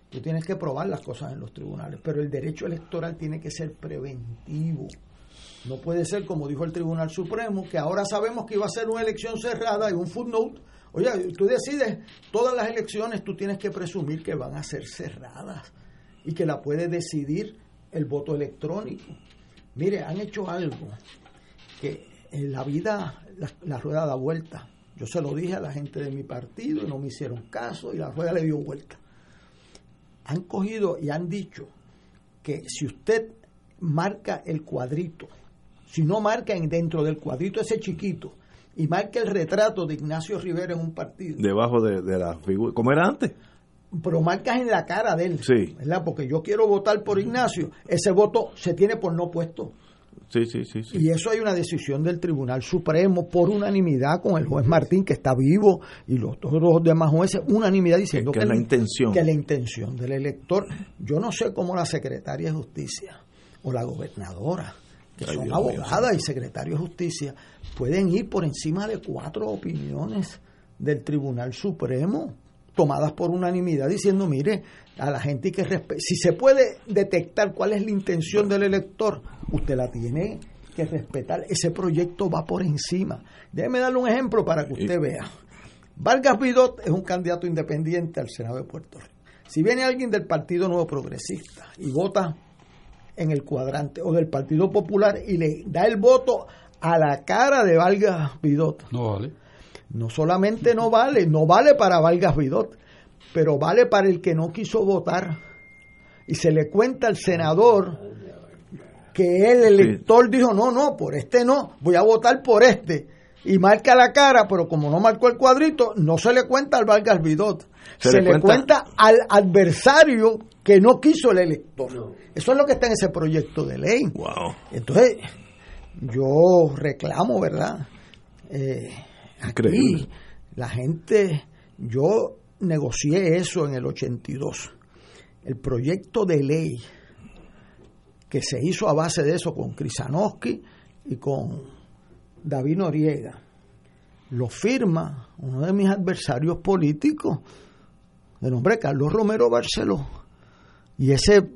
C: Tú tienes que probar las cosas en los tribunales, pero el derecho electoral tiene que ser preventivo. No puede ser, como dijo el Tribunal Supremo, que ahora sabemos que iba a ser una elección cerrada y un footnote. Oye, tú decides, todas las elecciones tú tienes que presumir que van a ser cerradas y que la puede decidir el voto electrónico. Mire, han hecho algo que en la vida la, la, rueda da vuelta. Yo se lo dije a la gente de mi partido y no me hicieron caso y la rueda le dio vuelta han cogido y han dicho que si usted marca el cuadrito, si no marca dentro del cuadrito ese chiquito y marca el retrato de Ignacio Rivera en un partido.
A: Debajo de, la figura, como era antes.
C: pero marcas en la cara de él,
A: Sí.
C: ¿verdad? Porque yo quiero votar por Ignacio, ese voto se tiene por no puesto.
A: Sí, sí, sí. sí.
C: Y eso hay una decisión del Tribunal Supremo por unanimidad con el juez Martín, que está vivo, y los todos los demás jueces, unanimidad diciendo
A: Que la intención.
C: que la intención del elector. Yo no sé cómo la secretaria de Justicia o la gobernadora, que
A: Ay,
C: son
A: Dios
C: abogadas y secretarios de Justicia, pueden ir por encima de cuatro opiniones del Tribunal Supremo tomadas por unanimidad diciendo, mire, a la gente que si se puede detectar cuál es la intención del elector, usted la tiene que respetar, ese proyecto va por encima. Déjeme darle un ejemplo para que usted vea. Vargas Vidot es un candidato independiente al Senado de Puerto Rico. Si viene alguien del Partido Nuevo Progresista y vota en el cuadrante o del Partido Popular y le da el voto a la cara de Vargas Vidot,
B: No vale.
C: No solamente no vale, no vale para Vargas Vidot, pero vale para el que no quiso votar. Y se le cuenta al senador que el elector dijo, no, no, por este no, voy a votar por este. Y marca la cara, pero como no marcó el cuadrito, no se le cuenta al Vargas Vidot.
A: Se
C: Se,
A: le
C: le,
A: cuenta-
C: cuenta... al adversario que no quiso el elector. Eso es lo que está en ese proyecto de ley.
A: Wow.
C: Entonces, yo reclamo, ¿verdad? Eh, aquí, la gente, yo negocié eso en el 82. El proyecto de ley que se hizo a base de eso con Krisanowski y con David Noriega, lo firma uno de mis adversarios políticos, de nombre Carlos Romero Barceló. Y ese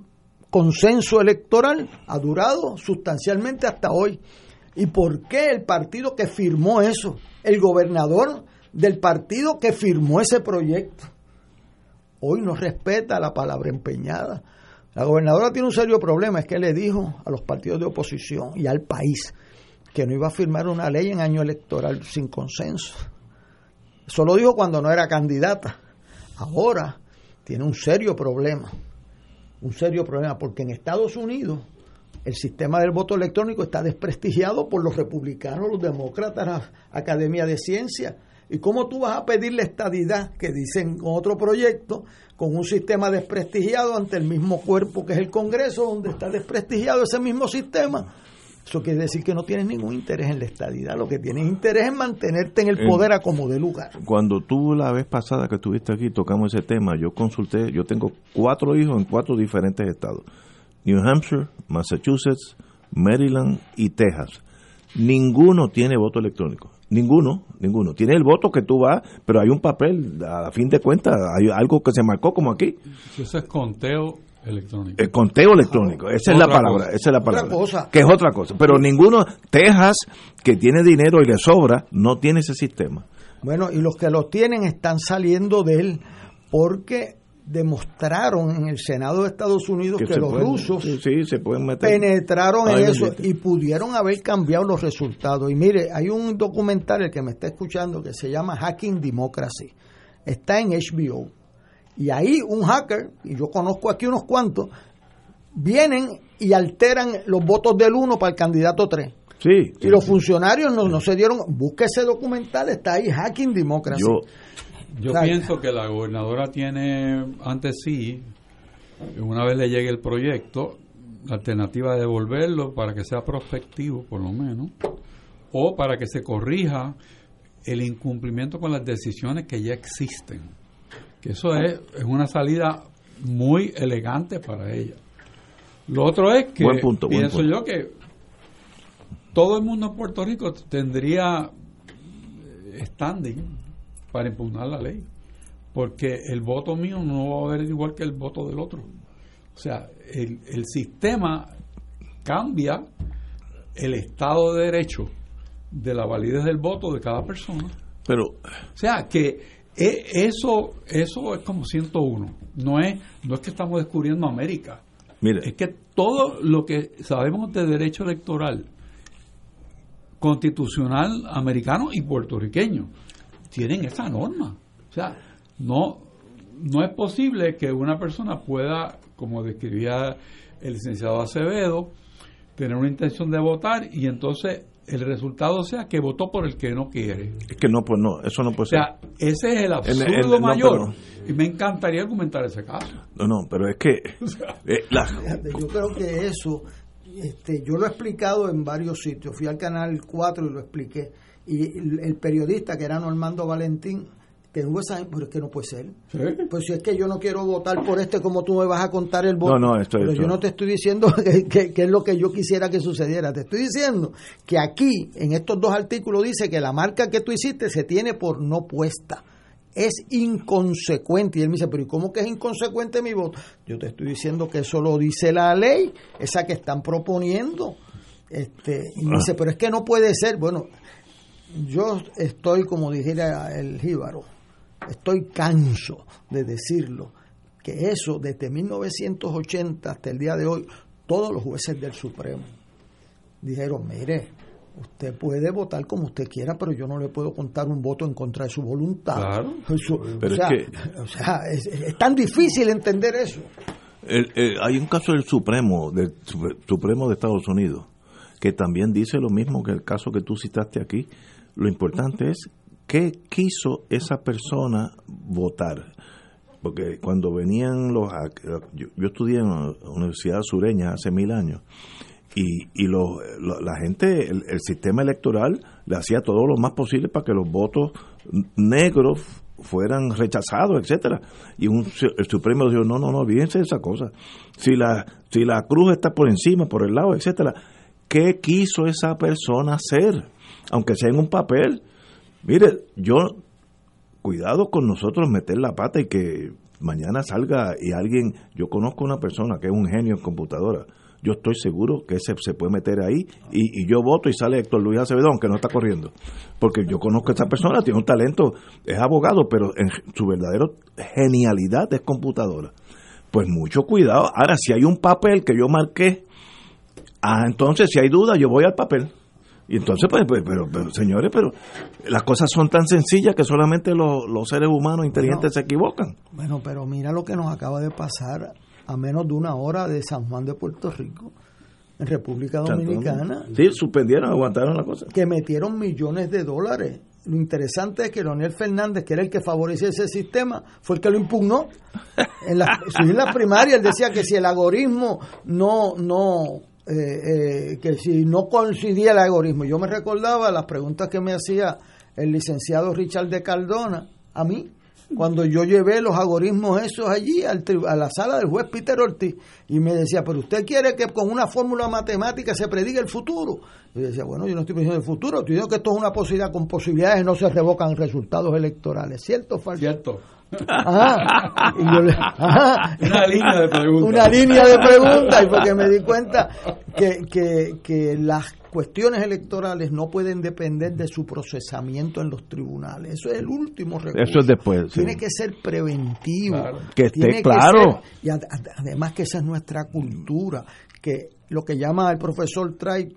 C: consenso electoral ha durado sustancialmente hasta hoy. ¿Y por qué el partido que firmó eso? El gobernador del partido que firmó ese proyecto. Hoy no respeta la palabra empeñada. La gobernadora tiene un serio problema, es que le dijo a los partidos de oposición y al país que no iba a firmar una ley en año electoral sin consenso. Eso lo dijo cuando no era candidata. Ahora tiene un serio problema un serio problema, porque en Estados Unidos el sistema del voto electrónico está desprestigiado por los republicanos, los demócratas, la Academia de Ciencias. ¿Y cómo tú vas a pedir la estadidad que dicen con otro proyecto, con un sistema desprestigiado ante el mismo cuerpo que es el Congreso, donde está desprestigiado ese mismo sistema? Eso quiere decir que no tienes ningún interés en la estadidad, lo que tienes interés es mantenerte en el
A: Eh,
C: poder a como de lugar.
A: Cuando tú la vez pasada que estuviste aquí tocamos ese tema, yo consulté, yo tengo cuatro hijos en cuatro diferentes estados. New Hampshire, Massachusetts, Maryland y Texas. Ninguno tiene voto electrónico. Ninguno, ninguno. Tiene el voto que tú vas, pero hay un papel, a fin de cuentas, hay algo que se marcó como aquí.
B: Eso es conteo electrónico.
A: El conteo electrónico, esa es la palabra,
B: cosa.
A: esa es la palabra.
C: cosa.
A: Que es otra cosa. Pero ninguno, Texas, que tiene dinero y le sobra, no tiene ese sistema.
C: Bueno, y los que lo tienen están saliendo de él porque demostraron en el Senado de Estados Unidos que, los
A: pueden-
C: rusos
A: sí, sí, se pueden meter.
C: penetraron en eso y pudieron haber cambiado los resultados. Y mire, hay un documental, el que me está escuchando, que se llama Hacking Democracy. Está en HBO. Y ahí un hacker, y yo conozco aquí unos cuantos, vienen y alteran los votos del uno para el candidato 3.
A: Sí,
C: Y los funcionarios no, no se dieron. Busque ese documental, está ahí, Hacking Democracy.
A: yo,
B: Yo pienso que la gobernadora tiene ante sí, una vez le llegue el proyecto, la alternativa de devolverlo para que sea prospectivo, por lo menos, o para que se corrija el incumplimiento con las decisiones que ya existen. Que eso es, es una salida muy elegante para ella. Lo otro es que
A: Buen punto, buen
B: pienso
A: punto.
B: yo que todo el mundo en Puerto Rico tendría standing para impugnar la ley. Porque el voto mío no va a ver igual que el voto del otro. O sea, el, el sistema cambia el estado de derecho de la validez del voto de cada persona.
A: pero
B: O sea, que e- eso eso es como 101. No es, no es que estamos descubriendo América.
A: mire,
B: Es que todo lo que sabemos de derecho electoral constitucional americano y puertorriqueño tienen esa norma. O sea, no, no es posible que una persona pueda, como describía el licenciado Acevedo, tener una intención de votar y entonces el resultado sea que votó por el que no quiere.
A: Es que no, pues no, eso no puede ser.
B: O sea, ese es el absurdo mayor. y me encantaría argumentar ese caso.
A: No, no, pero es que...
C: Eh, yo creo que eso, este, yo lo he explicado en varios sitios. Fui al canal 4 y lo expliqué. Y el periodista, que era Normando Valentín, tengo esa pero es que no puede ser. Pues si es que yo no quiero votar por este como tú me vas a contar el voto
A: no, no, esto,
C: pero yo no te estoy diciendo que, es lo que yo quisiera que sucediera. Te estoy diciendo que aquí en estos dos artículos dice que la marca que tú hiciste se tiene por no puesta. Es inconsecuente. Y él me dice pero ¿y cómo que es inconsecuente mi voto? yo te estoy diciendo que eso lo dice la ley esa que están proponiendo. Este y me dice ah. pero es que no puede ser bueno yo estoy como dijera el jíbaro estoy canso de decirlo, que eso desde 1980 hasta el día de hoy, todos los jueces del Supremo dijeron, mire, usted puede votar como usted quiera, pero yo no le puedo contar un voto en contra de su voluntad.
A: Claro.
C: pero o sea, es, tan difícil entender eso.
A: hay un caso del Supremo, del Supremo de Estados Unidos, que también dice lo mismo que el caso que tú citaste aquí. Lo importante es ¿Qué quiso esa persona votar? Porque cuando venían los... Yo, estudié en la Universidad Sureña hace mil años y, y la gente, el, sistema electoral le hacía todo lo más posible para que los votos negros fueran rechazados, etcétera. Y un, el Supremo dijo, no, no, no, olvídense de esa cosa. Si la, si la cruz está por encima, por el lado, etcétera, ¿qué quiso esa persona hacer? Aunque sea en un papel, Mire, yo, cuidado con nosotros meter la pata y que mañana salga y alguien, yo conozco una persona que es un genio en computadora, yo estoy seguro que ese se puede meter ahí y, yo voto y sale Héctor Luis Acevedo, aunque no está corriendo. Porque yo conozco a esa persona, tiene un talento, es abogado, pero en su verdadera genialidad es computadora. Pues mucho cuidado. Ahora, si hay un papel que yo marqué, ah, entonces si hay duda, yo voy al papel. Y entonces, pues, pues, pero, pero, señores, pero las cosas son tan sencillas que solamente los, seres humanos inteligentes se equivocan.
C: Bueno, pero mira lo que nos acaba de pasar a menos de una hora de San Juan de Puerto Rico, en República Dominicana.
A: Sí, suspendieron, aguantaron la cosa.
C: Que metieron millones de dólares. Lo interesante es que Leonel Fernández, que era el que favorecía ese sistema, fue el que lo impugnó. En la, en la primaria él decía que si el algoritmo no, no eh, eh, que si no coincidía el algoritmo, yo me recordaba las preguntas que me hacía el licenciado Richard de Cardona a mí, cuando yo llevé los algoritmos esos allí al, a la sala del juez Peter Ortiz y me decía, pero usted quiere que con una fórmula matemática se prediga el futuro. Y yo decía, bueno, yo no estoy diciendo el futuro, estoy diciendo que esto es una posibilidad con posibilidades no se revocan resultados electorales. ¿Cierto o falso?
B: Cierto.
C: una línea de preguntas. Una línea de preguntas, y porque me di cuenta que, que, que las cuestiones electorales no pueden depender de su procesamiento en los tribunales. Eso es el último recurso.
A: Eso es después.
C: Tiene que ser preventivo.
A: Que esté claro.
C: y además que esa es nuestra cultura, que lo que llama el profesor trae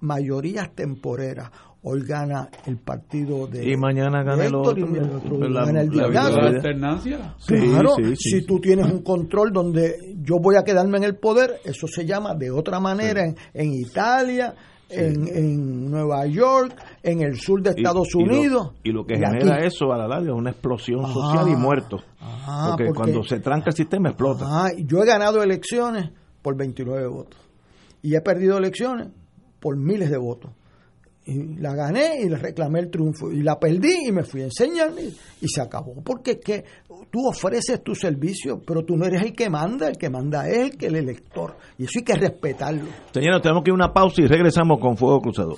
C: mayorías temporeras hoy gana el partido de
A: y mañana gana el otro, y
B: el la, gana el la, alternancia
C: claro si tú tienes un control donde yo voy a quedarme en el poder eso se llama de otra manera en, Italia en, en, Nueva York, en el sur de Estados Unidos.
A: Y lo, que genera eso a la larga es una explosión social y muertos. porque, cuando se tranca el sistema explota.
C: yo he ganado elecciones por 29 votos. Y he perdido elecciones por miles de votos y la gané y le reclamé el triunfo. Y la perdí y me fui a enseñar y, se acabó. Porque es que tú ofreces tu servicio pero tú no eres el que manda. El que manda es el que el elector. Y eso hay que respetarlo.
A: Señores tenemos que ir a una pausa y regresamos con Fuego Cruzado.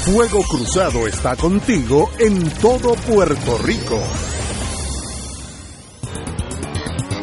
F: Fuego Cruzado está contigo en todo Puerto Rico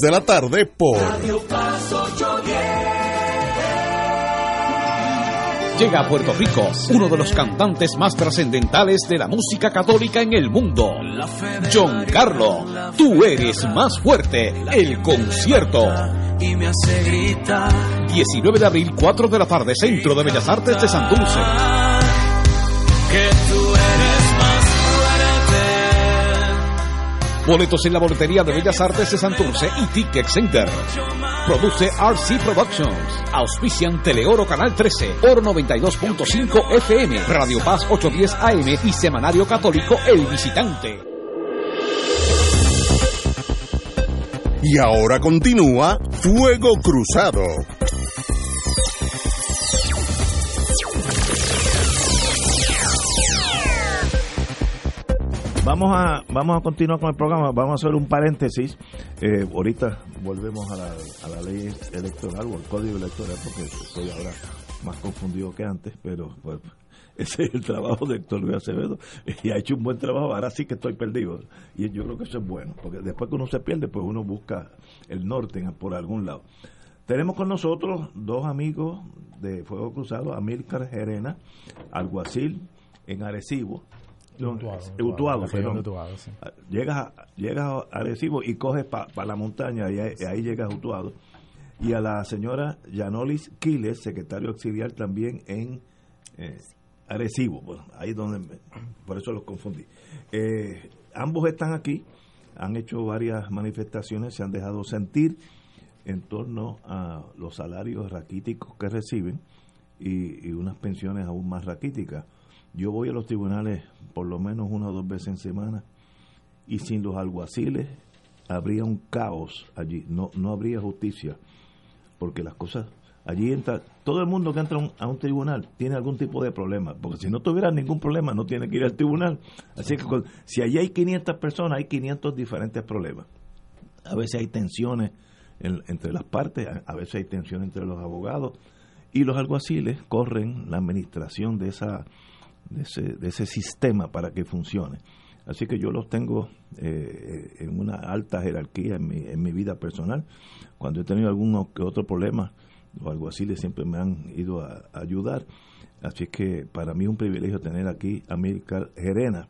F: de la tarde por
G: Llega a Puerto Rico uno de los cantantes más trascendentales de la música católica en el mundo, John Carlo. Tú eres más fuerte, el concierto. Y me hace gritar. 19 de abril, 4 de la tarde, Centro de Bellas Artes de Santurce. Que Boletos en la boletería de Bellas Artes de Santurce y Ticket Center. Produce RC Productions. Auspician Teleoro Canal 13, Oro 92.5 FM, Radio Paz 810 AM y Semanario Católico El Visitante.
F: Y ahora continúa Fuego Cruzado.
A: Vamos a, vamos a continuar con el programa, vamos a hacer un paréntesis. Eh, ahorita volvemos a la, a la ley electoral o al código electoral, porque estoy ahora más confundido que antes, pero pues, ese es el trabajo de Héctor Luis Acevedo y ha hecho un buen trabajo, ahora sí que estoy perdido. Y yo creo que eso es bueno, porque después que uno se pierde, pues uno busca el norte por algún lado. Tenemos con nosotros dos amigos de Fuego Cruzado, Amílcar Gerena, alguacil en Arecibo, Utuado, Llegas, a, llegas a Arecibo y coges para la montaña y ahí, llegas a Utuado. Y a la señora Yanolis Quiles, secretario auxiliar también en eh, Arecibo. Bueno, ahí donde, por eso los confundí. Eh, ambos están aquí, han hecho varias manifestaciones, se han dejado sentir en torno a los salarios raquíticos que reciben y, y unas pensiones aún más raquíticas yo voy a los tribunales por lo menos una o dos veces en semana y sin los alguaciles habría un caos allí, no, no habría justicia, porque las cosas, allí entra, todo el mundo que entra a un tribunal tiene algún tipo de problema, porque si no tuviera ningún problema no tiene que ir al tribunal. Así que si allí hay 500 personas, hay 500 diferentes problemas. A veces hay tensiones entre las partes, a veces hay tensiones entre los abogados, y los alguaciles corren la administración de esa de ese, de ese sistema para que funcione. Así que yo los tengo eh, en una alta jerarquía en mi, en mi vida personal. Cuando he tenido algún otro problema o algo así, siempre me han ido a, ayudar. Así que para mí es un privilegio tener aquí a Milcar Gerena.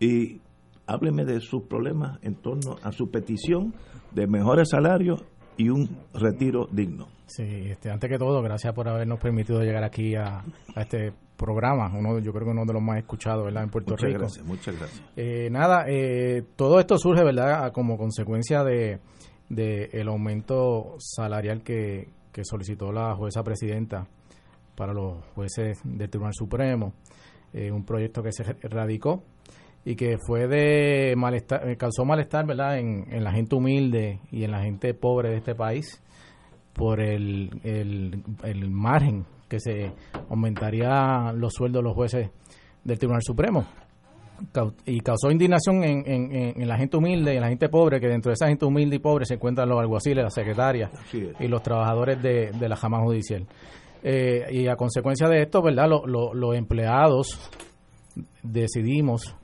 A: Y hábleme de sus problemas en torno a su petición de mejores salarios y un retiro digno.
H: Sí, este, antes que todo, gracias por habernos permitido llegar aquí a, este programa, uno yo creo que uno de los más escuchados ¿verdad? en Puerto
A: muchas
H: Rico.
A: Gracias, muchas gracias.
H: Eh, nada, eh, todo esto surge verdad como consecuencia de, de el aumento salarial que, que solicitó la jueza presidenta para los jueces del Tribunal Supremo, eh, un proyecto que se radicó y que fue de malestar, causó malestar, ¿verdad?, en, en, la gente humilde y en la gente pobre de este país por el, el, margen que se aumentaría los sueldos de los jueces del Tribunal Supremo. Y causó indignación en, en, en, la gente humilde y en la gente pobre, que dentro de esa gente humilde y pobre se encuentran los alguaciles, las secretarias y los trabajadores de, de la jama judicial. Eh, y a consecuencia de esto, ¿verdad? los empleados decidimos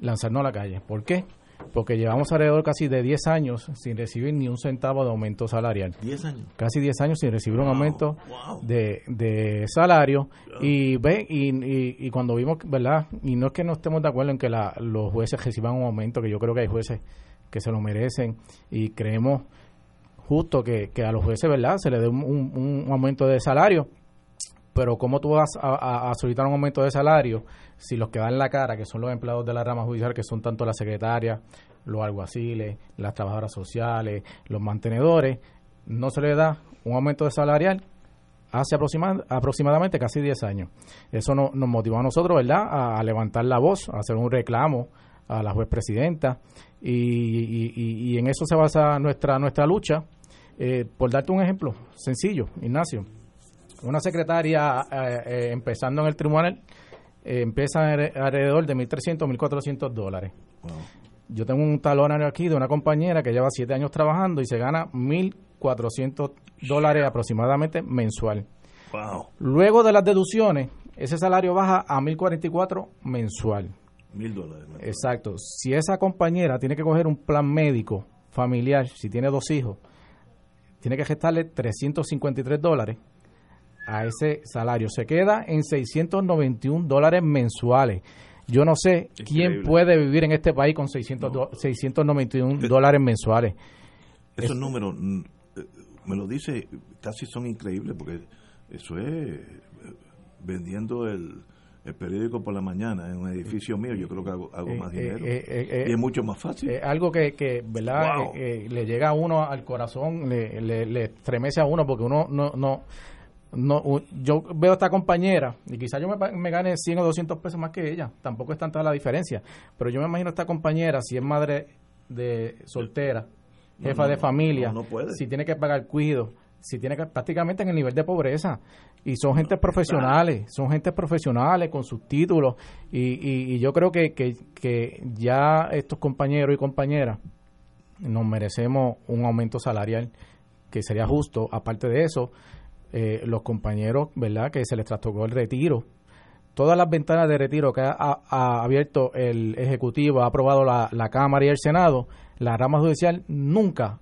H: lanzarnos a la calle. ¿Por qué? Porque llevamos alrededor casi de 10 años sin recibir ni un centavo de aumento salarial.
A: 10 años.
H: Casi 10 años sin recibir un aumento De, de, salario. Y ve y, y, cuando vimos, ¿verdad? Y no es que no estemos de acuerdo en que la, los jueces reciban un aumento, que yo creo que hay jueces que se lo merecen y creemos justo que, que a los jueces, ¿verdad? Se le dé un, un, un aumento de salario pero ¿cómo tú vas a, solicitar un aumento de salario si los que dan la cara, que son los empleados de la rama judicial, que son tanto las secretarias, los alguaciles, las trabajadoras sociales, los mantenedores, no se les da un aumento de salarial hace aproximadamente casi 10 años. Eso nos motivó a nosotros, ¿verdad?, a, levantar la voz, a hacer un reclamo a la juez presidenta y, y, en eso se basa nuestra nuestra lucha. Eh, por darte un ejemplo sencillo, Ignacio, una secretaria eh, eh, empezando en el tribunal empieza alrededor de 1.300, 1.400 dólares. Yo tengo un talón aquí de una compañera que lleva 7 años trabajando y se gana 1.400 dólares aproximadamente mensual. Luego de las deducciones, ese salario baja a 1.044 mensual.
A: Mil dólares.
H: Exacto. Si esa compañera tiene que coger un plan médico familiar, si tiene dos hijos, tiene que gestarle 353 dólares a ese salario. Se queda en 691 dólares mensuales. Yo no sé quién puede vivir en este país con 600 691 dólares mensuales.
A: Esos números, mm, eh, me lo dice, casi son increíbles porque eso es eh, vendiendo el, el periódico por la mañana en un edificio mío, yo creo que hago, eh, más dinero. y es mucho más fácil.
H: algo que, que ¿verdad? le llega a uno al corazón, le, le, estremece a uno porque uno no, no, no, yo veo a esta compañera y quizás yo me, gane 100 o 200 pesos más que ella, tampoco es tanta la diferencia, pero yo me imagino a esta compañera, si es madre de soltera, jefa de familia, si tiene que pagar cuido, si tiene que prácticamente en el nivel de pobreza y son gente profesionales, son gente profesionales con sus títulos y, y, yo creo que, que, que ya estos compañeros y compañeras nos merecemos un aumento salarial que sería justo, aparte de eso, eh, los compañeros, ¿verdad?, que se les trastocó el retiro. Todas las ventanas de retiro que ha, abierto el Ejecutivo, ha aprobado la, la Cámara y el Senado, la rama judicial nunca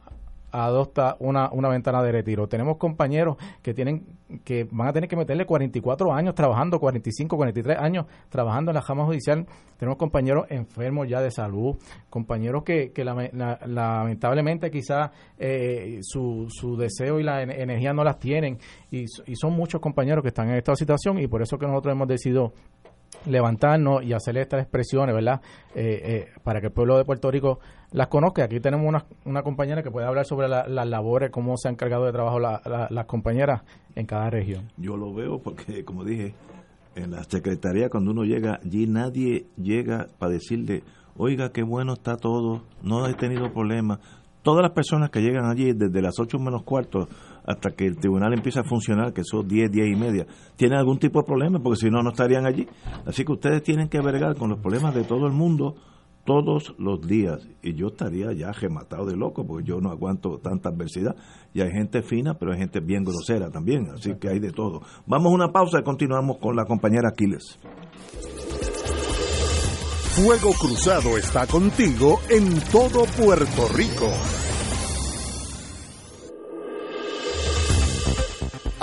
H: adopta una, una ventana de retiro. Tenemos compañeros que tienen que van a tener que meterle 44 años trabajando, 45, 43 años trabajando en la Jama Judicial. Tenemos compañeros enfermos ya de salud, compañeros que, que lamentablemente quizás eh, su, su deseo y la energía no las tienen y, y son muchos compañeros que están en esta situación y por eso que nosotros hemos decidido levantarnos y hacer estas expresiones, ¿verdad? Eh, eh, para que el pueblo de Puerto Rico las conozca. Aquí tenemos una, una compañera que puede hablar sobre las labores, cómo se han encargado de trabajo las compañeras en cada región.
A: Yo lo veo porque, como dije, en la Secretaría cuando uno llega allí nadie llega para decirle, oiga, qué bueno está todo, no he tenido problemas. Todas las personas que llegan allí desde las 8 menos cuarto hasta que el tribunal empieza a funcionar, que son 10, 10 y media, tienen algún tipo de problema, porque si no, no estarían allí. Así que ustedes tienen que vergar con los problemas de todo el mundo todos los días. Y yo estaría ya rematado de loco, porque yo no aguanto tanta adversidad. Y hay gente fina, pero hay gente bien grosera también, así que hay de todo. Vamos a una pausa y continuamos con la compañera Aquiles.
F: Fuego Cruzado está contigo en todo Puerto Rico.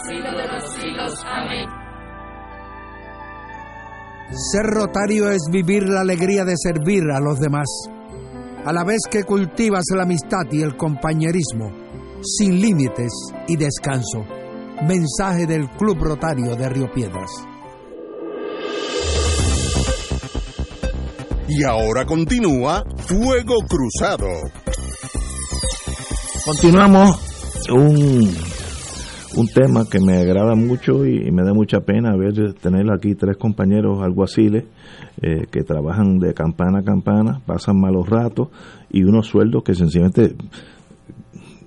I: los siglos de los siglos. Amén.
J: Ser rotario es vivir la alegría de servir a los demás, a la vez que cultivas la amistad y el compañerismo, sin límites y descanso. Mensaje del Club Rotario de Río Piedras.
F: Y ahora continúa Fuego Cruzado.
A: Continuamos un, un tema que me agrada mucho y, me da mucha pena ver tener aquí tres compañeros alguaciles eh, que trabajan de campana a campana, pasan malos ratos y unos sueldos que sencillamente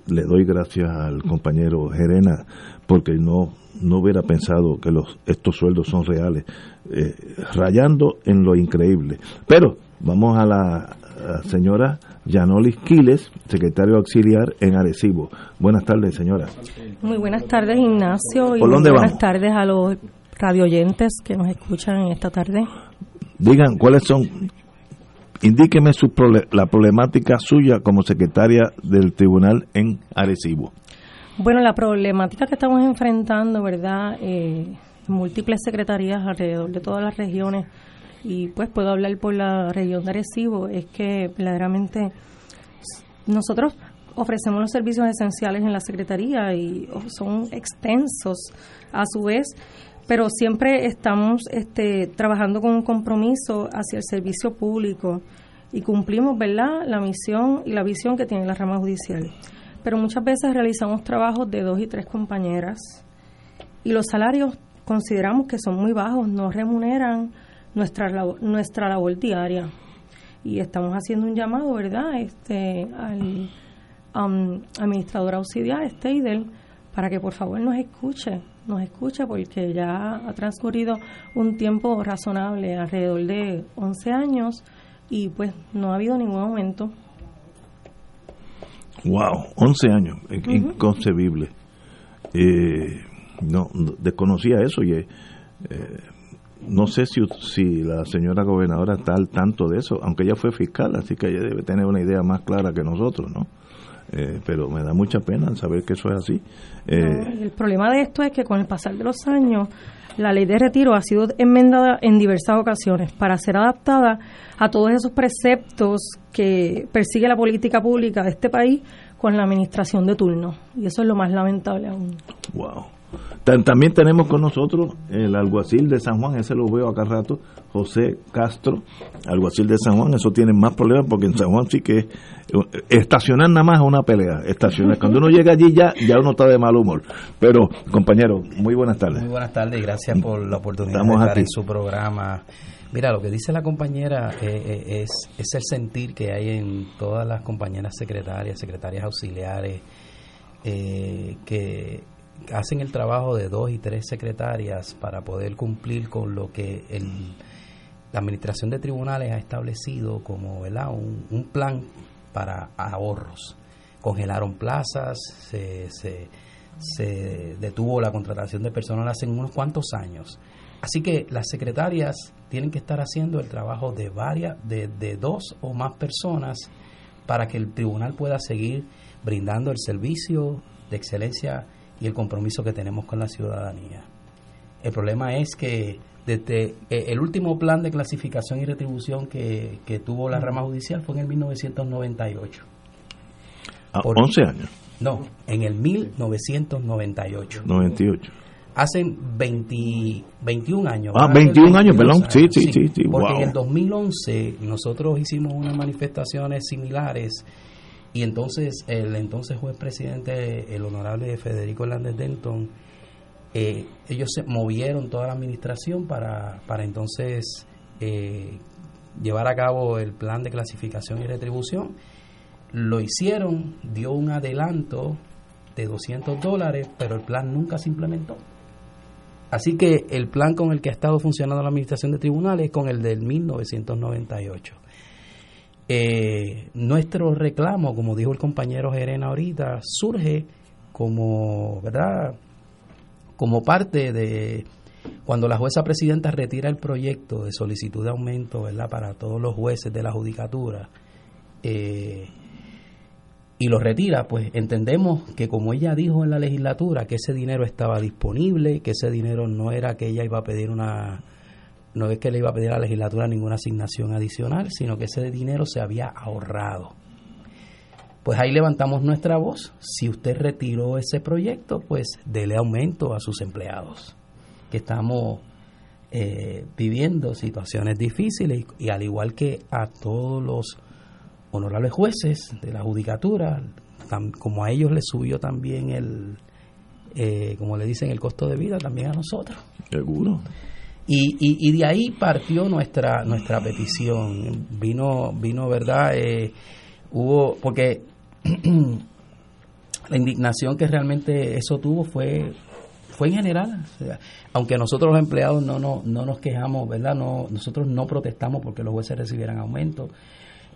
A: le doy gracias al compañero Gerena porque no no hubiera pensado que los estos sueldos son reales, eh, rayando en lo increíble. Pero vamos a la, señora Yanolis Quiles, secretario auxiliar en Arecibo. Buenas tardes, señora.
K: Muy buenas tardes, Ignacio, y
A: ¿Por
K: muy
A: dónde
K: buenas
A: vamos?
K: tardes a los radioyentes que nos escuchan esta tarde.
A: Digan cuáles son, indíqueme su la problemática suya como secretaria del tribunal en Arecibo.
K: Bueno, la problemática que estamos enfrentando, ¿verdad? Eh, múltiples secretarías alrededor de todas las regiones, y pues puedo hablar por la región de Arecibo, es que verdaderamente nosotros ofrecemos los servicios esenciales en la secretaría y son extensos a su vez, pero siempre estamos este, trabajando con un compromiso hacia el servicio público y cumplimos, ¿verdad?, la misión y la visión que tiene la rama judicial. Pero muchas veces realizamos trabajos de dos y tres compañeras y los salarios consideramos que son muy bajos, no remuneran nuestra nuestra labor diaria. Y estamos haciendo un llamado, ¿verdad?, este, al um, administrador auxiliar, Steidel, para que por favor nos escuche, nos escuche porque ya ha transcurrido un tiempo razonable, alrededor de 11 años, y pues no ha habido ningún aumento.
A: Wow, 11 años, in- inconcebible. Eh, no, no, desconocía eso y eh, eh, no sé si, si la señora gobernadora está al tanto de eso, aunque ella fue fiscal, así que ella debe tener una idea más clara que nosotros, ¿no? Eh, pero me da mucha pena saber que eso es así. Eh,
K: No, el problema de esto es que con el pasar de los años, la ley de retiro ha sido enmendada en diversas ocasiones para ser adaptada a todos esos preceptos que persigue la política pública de este país con la administración de turno. Y eso es lo más lamentable aún.
A: Wow. Ta- También tenemos con nosotros el alguacil de San Juan, ese lo veo acá rato, José Castro, alguacil de San Juan, eso tiene más problemas porque en San Juan sí que eh, estacionar nada más es una pelea, estacionar. Cuando uno llega allí ya, ya uno está de mal humor. Pero, compañero, muy buenas tardes.
L: Muy buenas tardes y gracias por la oportunidad
A: Estamos
L: de estar en su programa. Mira, lo que dice la compañera eh, eh, es, es el sentir que hay en todas las compañeras secretarias, secretarias auxiliares, eh, que hacen el trabajo de dos y tres secretarias para poder cumplir con lo que el, la administración de tribunales ha establecido como. Un, plan para ahorros. Congelaron plazas, se, se, detuvo la contratación de personal hace unos cuantos años. Así que las secretarias tienen que estar haciendo el trabajo de varias, de dos o más personas para que el tribunal pueda seguir brindando el servicio de excelencia y el compromiso que tenemos con la ciudadanía. El problema es que desde eh, el último plan de clasificación y retribución que, que tuvo la rama judicial fue en el 1998.
A: Ah,
L: Por-
A: 11 años,
L: No, en el 1998.
A: 98.
L: Hacen 20, 21 años.
A: Ah,
L: van a ser
A: 21 años, perdón. Sí, sí, sí, sí,
L: Porque
A: wow.
L: en el 2011 nosotros hicimos unas manifestaciones similares y entonces el entonces juez presidente, el honorable Federico Hernández Denton, eh, ellos se movieron toda la administración para, para entonces eh, llevar a cabo el plan de clasificación y retribución. Lo hicieron, dio un adelanto de 200 dólares, pero el plan nunca se implementó. Así que el plan con el que ha estado funcionando la Administración de Tribunales es con el del 1998. Eh, nuestro reclamo, como dijo el compañero Gerena ahorita, surge como, ¿verdad? Como parte de cuando la jueza presidenta retira el proyecto de solicitud de aumento, ¿verdad? Para todos los jueces de la judicatura. Eh, y lo retira, pues entendemos que como ella dijo en la legislatura que ese dinero estaba disponible, que ese dinero no era que ella iba a pedir una, no es que le iba a pedir a la legislatura ninguna asignación adicional, sino que ese dinero se había ahorrado. Pues ahí levantamos nuestra voz. Si usted retiró ese proyecto, pues dele aumento a sus empleados, que estamos eh, viviendo situaciones difíciles y al igual que a todos los honorables jueces de la judicatura, como a ellos les subió también el, eh, como le dicen, el costo de vida, también a nosotros.
A: Seguro.
L: Y, y, de ahí partió nuestra nuestra petición. Vino, vino verdad, eh, hubo, porque la indignación que realmente eso tuvo fue fue en general. aunque nosotros los empleados no, no, no nos quejamos, ¿verdad? No, nosotros no protestamos porque los jueces recibieran aumento.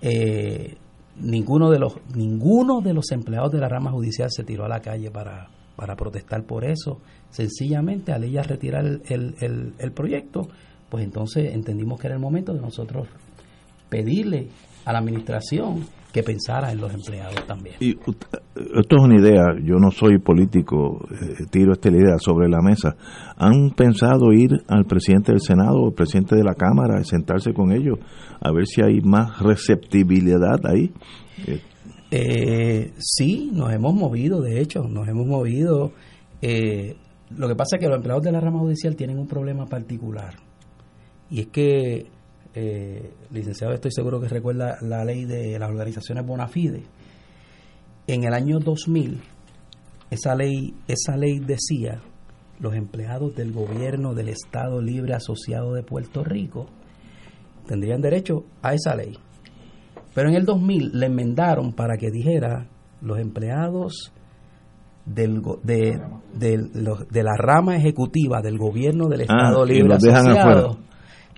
L: Eh, ninguno de los ninguno de los empleados de la rama judicial se tiró a la calle para, para protestar por eso. Sencillamente, al ella retirar el, el, el, proyecto, pues entonces entendimos que era el momento de nosotros pedirle a la administración que pensara en los empleados también.
A: Y esto es una idea, yo no soy político, eh, tiro esta idea sobre la mesa. ¿Han pensado ir al presidente del Senado o al presidente de la Cámara, sentarse con ellos, a ver si hay más receptibilidad ahí?
L: Eh, eh, sí, nos hemos movido, de hecho, nos hemos movido. Eh, lo que pasa es que los empleados de la rama judicial tienen un problema particular. Y es que eh, licenciado, estoy seguro que recuerda la ley de las organizaciones bona fide. En el año 2000, esa ley, esa ley decía los empleados del gobierno del Estado Libre Asociado de Puerto Rico tendrían derecho a esa ley. Pero en el 2000 le enmendaron para que dijera los empleados del, de, de, la rama ejecutiva del gobierno del ah, Estado Libre Asociado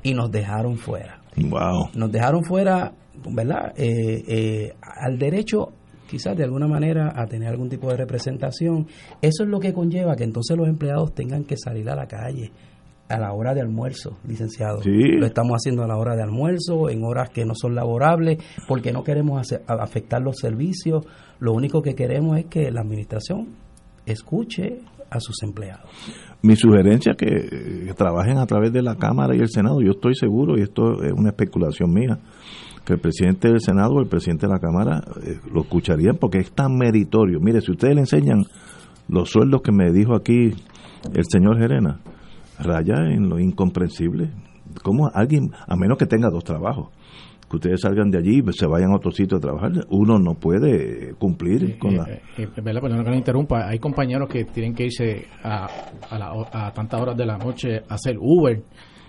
L: y nos dejaron fuera.
A: Wow.
L: Nos dejaron fuera, ¿verdad? Eh, eh, al derecho quizás de alguna manera a tener algún tipo de representación. Eso es lo que conlleva que entonces los empleados tengan que salir a la calle a la hora de almuerzo, licenciado. Lo estamos haciendo a la hora de almuerzo, en horas que no son laborables, porque no queremos afectar los servicios. Lo único que queremos es que la administración escuche a sus empleados
A: mi sugerencia es que, trabajen a través de la Cámara y el Senado. Yo estoy seguro, y esto es una especulación mía, que el presidente del Senado o el presidente de la Cámara eh, lo escucharían porque es tan meritorio. Mire, si ustedes le enseñan los sueldos que me dijo aquí el señor Gerena, raya en lo incomprensible. ¿Cómo alguien, a menos que tenga dos trabajos, que ustedes salgan de allí y se vayan a otro sitio a trabajar. Uno no puede cumplir con la...
H: Eh, eh, ¿verdad? Perdón que interrumpa. Hay compañeros que tienen que irse a, a, tantas horas de la noche a hacer Uber,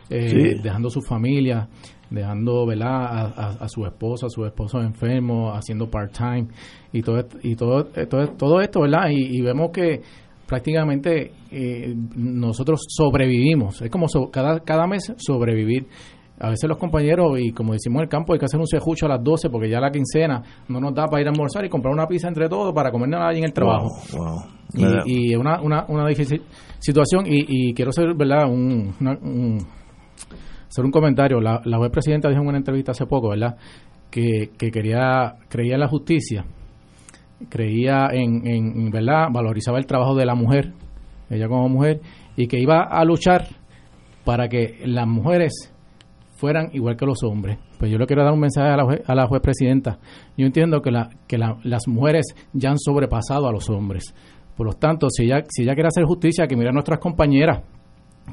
H: eh, dejando su familia, dejando ¿verdad? A, su esposa, a su esposo enfermo, haciendo part-time y todo, y todo, todo, todo esto, ¿verdad? Y, vemos que prácticamente nosotros sobrevivimos. Es como cada, cada mes sobrevivir a veces los compañeros, y como decimos en el campo, hay que hacer un sejucho a las 12 porque ya la quincena no nos da para ir a almorzar y comprar una pizza entre todos para comer nada en el trabajo. Y, es una, una, una difícil situación y, quiero hacer, ¿verdad? Un, hacer un comentario. La, la juez presidenta dijo en una entrevista hace poco, ¿verdad? Que, que quería, creía en la justicia, creía en, en, ¿verdad? Valorizaba el trabajo de la mujer, ella como mujer, y que iba a luchar para que las mujeres fueran igual que los hombres. Pues yo le quiero dar un mensaje a la, juez, a la juez presidenta. Yo entiendo que, la, que las mujeres ya han sobrepasado a los hombres. Por lo tanto, si ella, si ella quiere hacer justicia, que mire a nuestras compañeras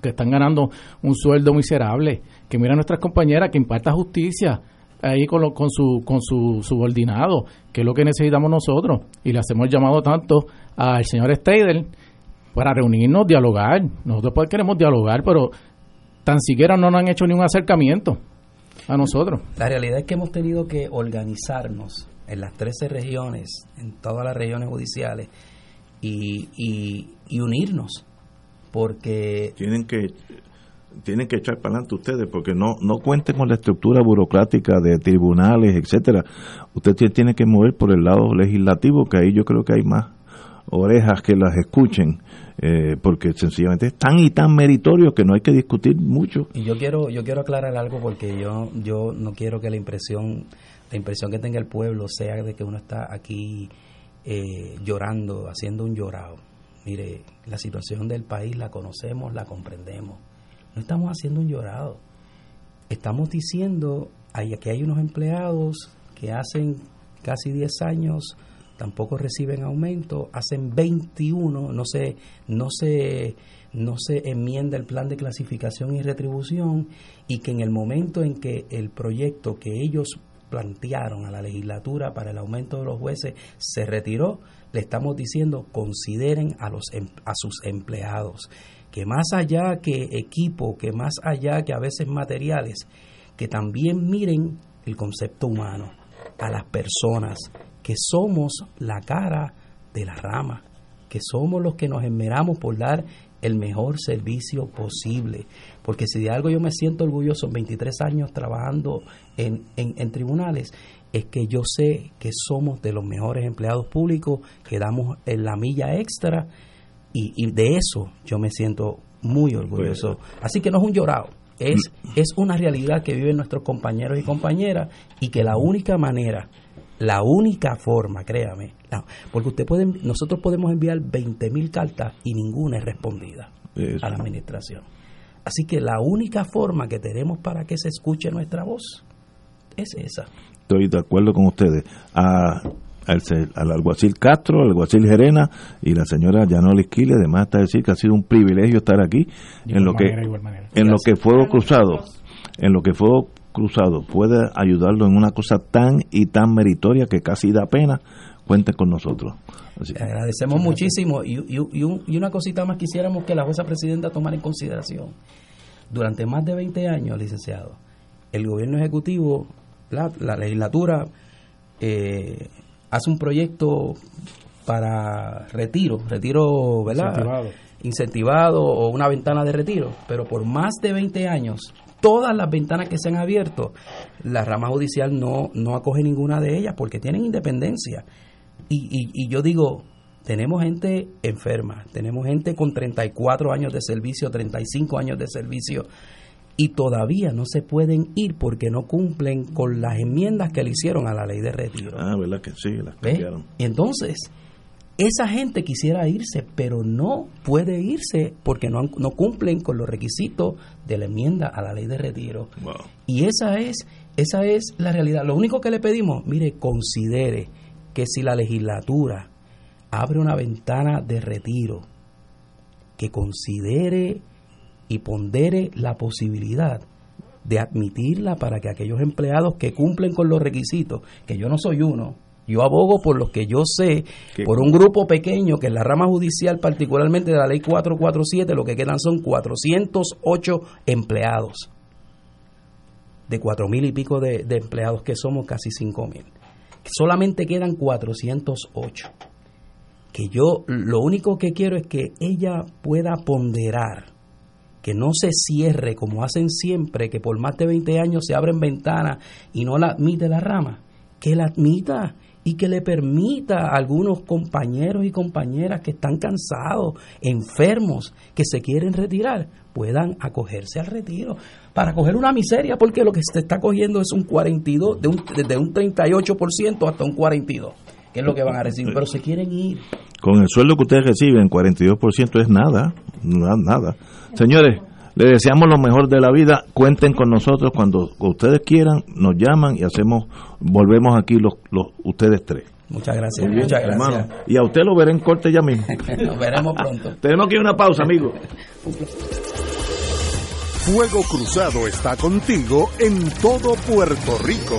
H: que están ganando un sueldo miserable, que mire a nuestras compañeras que imparta justicia ahí con, con, su, con su subordinado, que es lo que necesitamos nosotros. Y le hacemos llamado tanto al señor Steidel para reunirnos, dialogar. Nosotros pues queremos dialogar, pero tan siquiera no nos han hecho ni un acercamiento a nosotros.
L: La realidad es que hemos tenido que organizarnos en las 13 regiones, en todas las regiones judiciales, y, y, unirnos, porque...
A: Tienen que tienen que echar para adelante ustedes porque no no cuenten con la estructura burocrática de tribunales etcétera usted tiene que mover por el lado legislativo que ahí yo creo que hay más orejas que las escuchen eh, porque sencillamente es tan y tan meritorio que no hay que discutir mucho
L: y yo quiero yo quiero aclarar algo porque yo yo no quiero que la impresión la impresión que tenga el pueblo sea de que uno está aquí eh, llorando, haciendo un llorado. Mire, la situación del país la conocemos, la comprendemos. No estamos haciendo un llorado. Estamos diciendo que hay unos empleados que hacen casi 10 años tampoco reciben aumento, hacen 21, no se, no se, no se enmienda el plan de clasificación y retribución y que en el momento en que el proyecto que ellos plantearon a la legislatura para el aumento de los jueces se retiró, le estamos diciendo consideren a, los, em, a sus empleados, que más allá que equipo, que más allá que a veces materiales, que también miren el concepto humano, a las personas, que somos la cara de la rama, que somos los que nos esmeramos por dar el mejor servicio posible. Porque si de algo yo me siento orgulloso, 23 años trabajando en, en, tribunales, es que yo sé que somos de los mejores empleados públicos, que damos en la milla extra y, y de eso yo me siento muy orgulloso. Así que no es un llorado, es, es una realidad que viven nuestros compañeros y compañeras y que la única manera la única forma, créame, porque usted puede, nosotros podemos enviar 20.000 cartas y ninguna es respondida a la administración. Así que la única forma que tenemos para que se escuche nuestra voz es esa.
A: Estoy de acuerdo con ustedes. A, al, alguacil Castro, al alguacil Gerena y la señora Yanoli Esquile, además está decir que ha sido un privilegio estar aquí en lo que en lo que Fuego Cruzado, en lo que Fuego Cruzado puede ayudarlo en una cosa tan y tan meritoria que casi da pena, cuente con nosotros.
L: agradecemos muchísimo y, y, una cosita más quisiéramos que la jueza presidenta tomara en consideración. Durante más de 20 años, licenciado, el gobierno ejecutivo, la, legislatura, eh, hace un proyecto para retiro, retiro, ¿verdad? Incentivado. Incentivado o una ventana de retiro, pero por más de 20 años todas las ventanas que se han abierto, la rama judicial no, no acoge ninguna de ellas porque tienen independencia. Y, y, yo digo, tenemos gente enferma, tenemos gente con 34 años de servicio, 35 años de servicio, y todavía no se pueden ir porque no cumplen con las enmiendas que le hicieron a la ley de retiro.
A: Ah, ¿verdad que sí? Las cambiaron.
L: Y entonces, esa gente quisiera irse, pero no puede irse porque no, no cumplen con los requisitos de la enmienda a la ley de retiro. Y esa es, esa es la realidad. Lo único que le pedimos, mire, considere que si la legislatura abre una ventana de retiro, que considere y pondere la posibilidad de admitirla para que aquellos empleados que cumplen con los requisitos, que yo no soy uno, yo abogo por los que yo sé, por un grupo pequeño que en la rama judicial, particularmente de la ley 447, lo que quedan son 408 empleados. De cuatro mil y pico de, empleados que somos, casi cinco mil. Solamente quedan 408. Que yo lo único que quiero es que ella pueda ponderar que no se cierre como hacen siempre, que por más de 20 años se abren ventanas y no la admite la rama, que la admita y que le permita a algunos compañeros y compañeras que están cansados, enfermos, que se quieren retirar, puedan acogerse al retiro para coger una miseria porque lo que se está cogiendo es un 42, de un, desde un 38% hasta un 42, que es lo que van a recibir, pero se quieren ir.
A: Con el sueldo que ustedes reciben, 42% es nada, nada. Señores, le deseamos lo mejor de la vida. Cuenten con nosotros cuando ustedes quieran, nos llaman y hacemos, volvemos aquí los, los ustedes tres.
L: Muchas gracias, muchas gracias.
A: Y a usted lo veré en corte ya mismo.
L: Nos veremos pronto.
A: Tenemos que ir a una pausa, amigo.
F: Fuego Cruzado está contigo en todo Puerto Rico.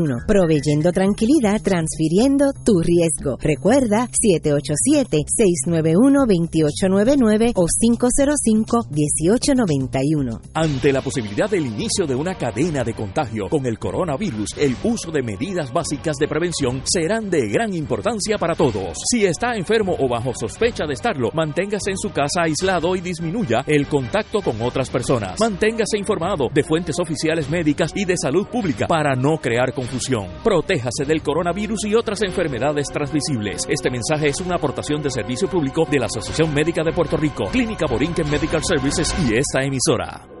D: proveyendo tranquilidad, transfiriendo tu riesgo. Recuerda 787-691-2899 o 505-1891.
M: Ante la posibilidad del inicio de una cadena de contagio con el coronavirus, el uso de medidas básicas de prevención serán de gran importancia para todos. Si está enfermo o bajo sospecha de estarlo, manténgase en su casa aislado y disminuya el contacto con otras personas. Manténgase informado de fuentes oficiales médicas y de salud pública para no crear confusión Protéjase del coronavirus y otras enfermedades transmisibles. Este mensaje es una aportación de servicio público de la Asociación Médica de Puerto Rico, Clínica Borinquen Medical Services y esta emisora.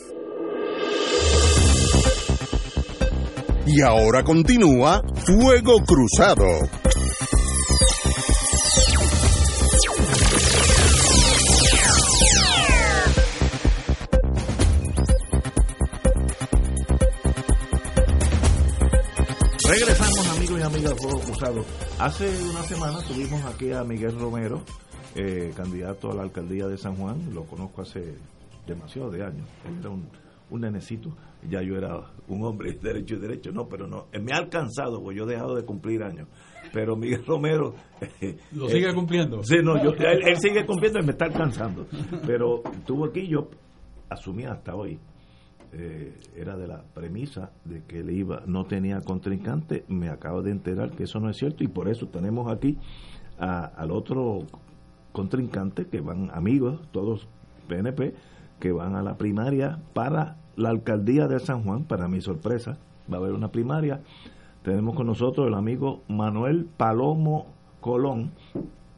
F: Y ahora continúa Fuego Cruzado.
A: Regresamos amigos y amigas Fuego Cruzado. Hace una semana tuvimos aquí a Miguel Romero, eh, candidato a la alcaldía de San Juan. Lo conozco hace demasiado de años. era un, un nenecito ya yo era un hombre derecho y derecho, no, pero no, me ha alcanzado, pues yo he dejado de cumplir años. Pero Miguel Romero...
B: ¿Lo sigue eh, cumpliendo?
A: Sí, no, yo, él, sigue cumpliendo y me está alcanzando. Pero estuvo aquí, yo asumí hasta hoy, eh, era de la premisa de que él iba, no tenía contrincante, me acabo de enterar que eso no es cierto y por eso tenemos aquí al otro contrincante que van amigos, todos PNP, que van a la primaria para la alcaldía de San Juan, para mi sorpresa, va a haber una primaria. Tenemos con nosotros el amigo Manuel Palomo Colón.